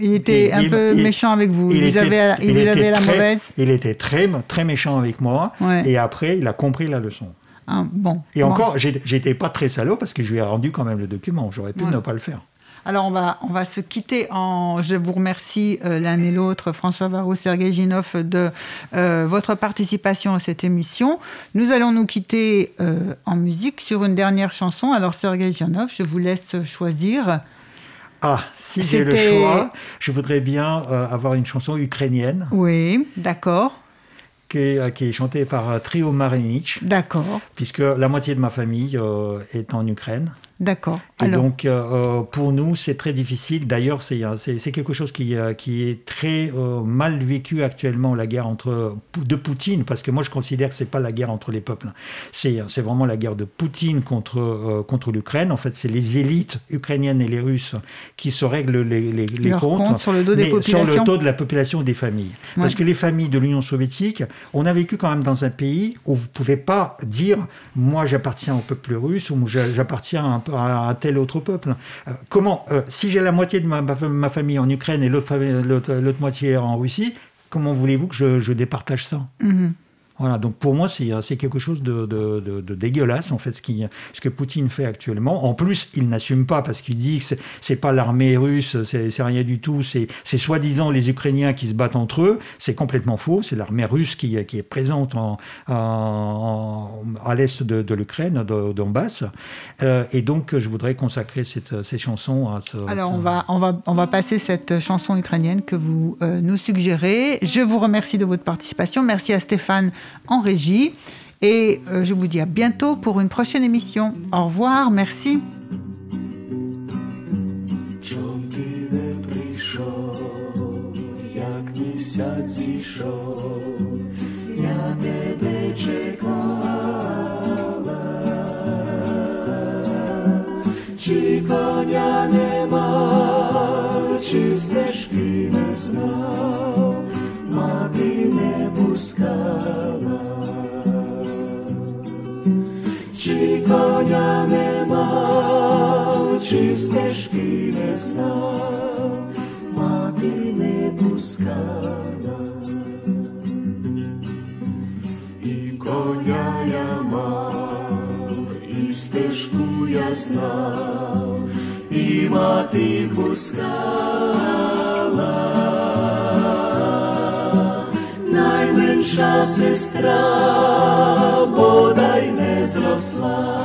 Il était un peu méchant avec vous. Il, avait, il, avait la mauvaise. Il était très, très méchant avec moi. Et après, il a compris la leçon. Ah, bon. Et encore, j'étais pas très salaud parce que je lui ai rendu quand même le document. J'aurais pu ne pas le faire. Alors on va, on va se quitter en... Je vous remercie euh, l'un et l'autre, François Varro, Sergei Ginov, de euh, votre participation à cette émission. Nous allons nous quitter euh, en musique sur une dernière chanson. Alors Sergei Ginov, je vous laisse choisir. Ah, si j'ai le choix, je voudrais bien avoir une chanson ukrainienne. Oui, d'accord. Qui est, qui est, chantée par Trio Marinich. D'accord. Puisque la moitié de ma famille est en Ukraine. D'accord. Et donc, euh, euh, pour nous, c'est très difficile. D'ailleurs, c'est quelque chose qui, euh, qui est très mal vécu actuellement, la guerre entre, de Poutine, parce que moi, je considère que c'est pas la guerre entre les peuples. C'est vraiment la guerre de Poutine contre, contre l'Ukraine. En fait, c'est les élites ukrainiennes et les Russes qui se règlent les, les, les comptes, sur le dos des populations. sur le dos de la population des familles. Parce que les familles de l'Union soviétique, on a vécu quand même dans un pays où vous pouvez pas dire, moi, j'appartiens au peuple russe ou j'appartiens un à tel autre peuple. Euh, comment, euh, si j'ai la moitié de ma, famille en Ukraine et l'autre moitié en Russie, comment voulez-vous que je, départage ça? Mhm. Voilà, donc pour moi, c'est quelque chose de, de, dégueulasse, en fait, ce, qui, ce que Poutine fait actuellement. En plus, il n'assume pas parce qu'il dit que c'est pas l'armée russe, c'est rien du tout, c'est soi-disant les Ukrainiens qui se battent entre eux. C'est complètement faux, c'est l'armée russe qui, qui, est présente en, à l'est de, l'Ukraine, de Donbass. Euh, et donc, je voudrais consacrer cette, ces chansons à ce. Alors, On, va, on, va, on va passer cette chanson ukrainienne que vous euh, nous suggérez. Je vous remercie de votre participation. Merci à Stéphane en régie. Et euh, je vous dis à bientôt pour une prochaine émission. Au revoir, merci. коня нема, чи стежки не знав, мати пускала, чи коня не мав, чи стежки не знав, мати не пускала, і коня я мав, і стежку я знав, і мати пускала. найменша сестра, бодай не зросла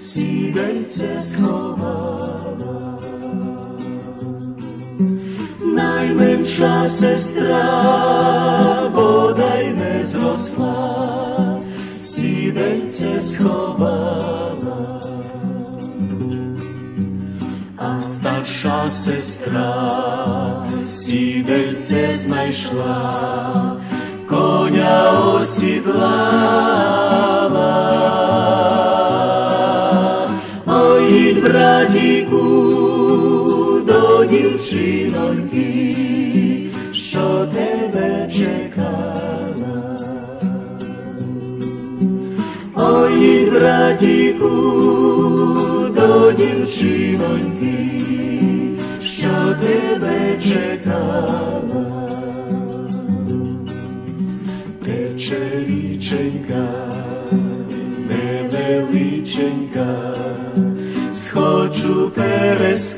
сідельце сховала, найменша сестра, бодай не зросла, сідельце сховала, а старша сестра сідельце знайшла, Коня осідлала. Ідь, братіку, до дівчиноньки, що тебе чекала. Ой, братіку, до дівчиноньки, що тебе чекала. Річенька, невеличенька, схочу, перескочу,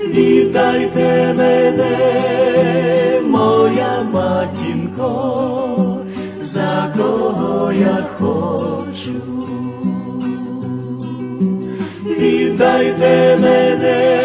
віддайте мене, моя матінко, за кого я хочу, віддайте мене.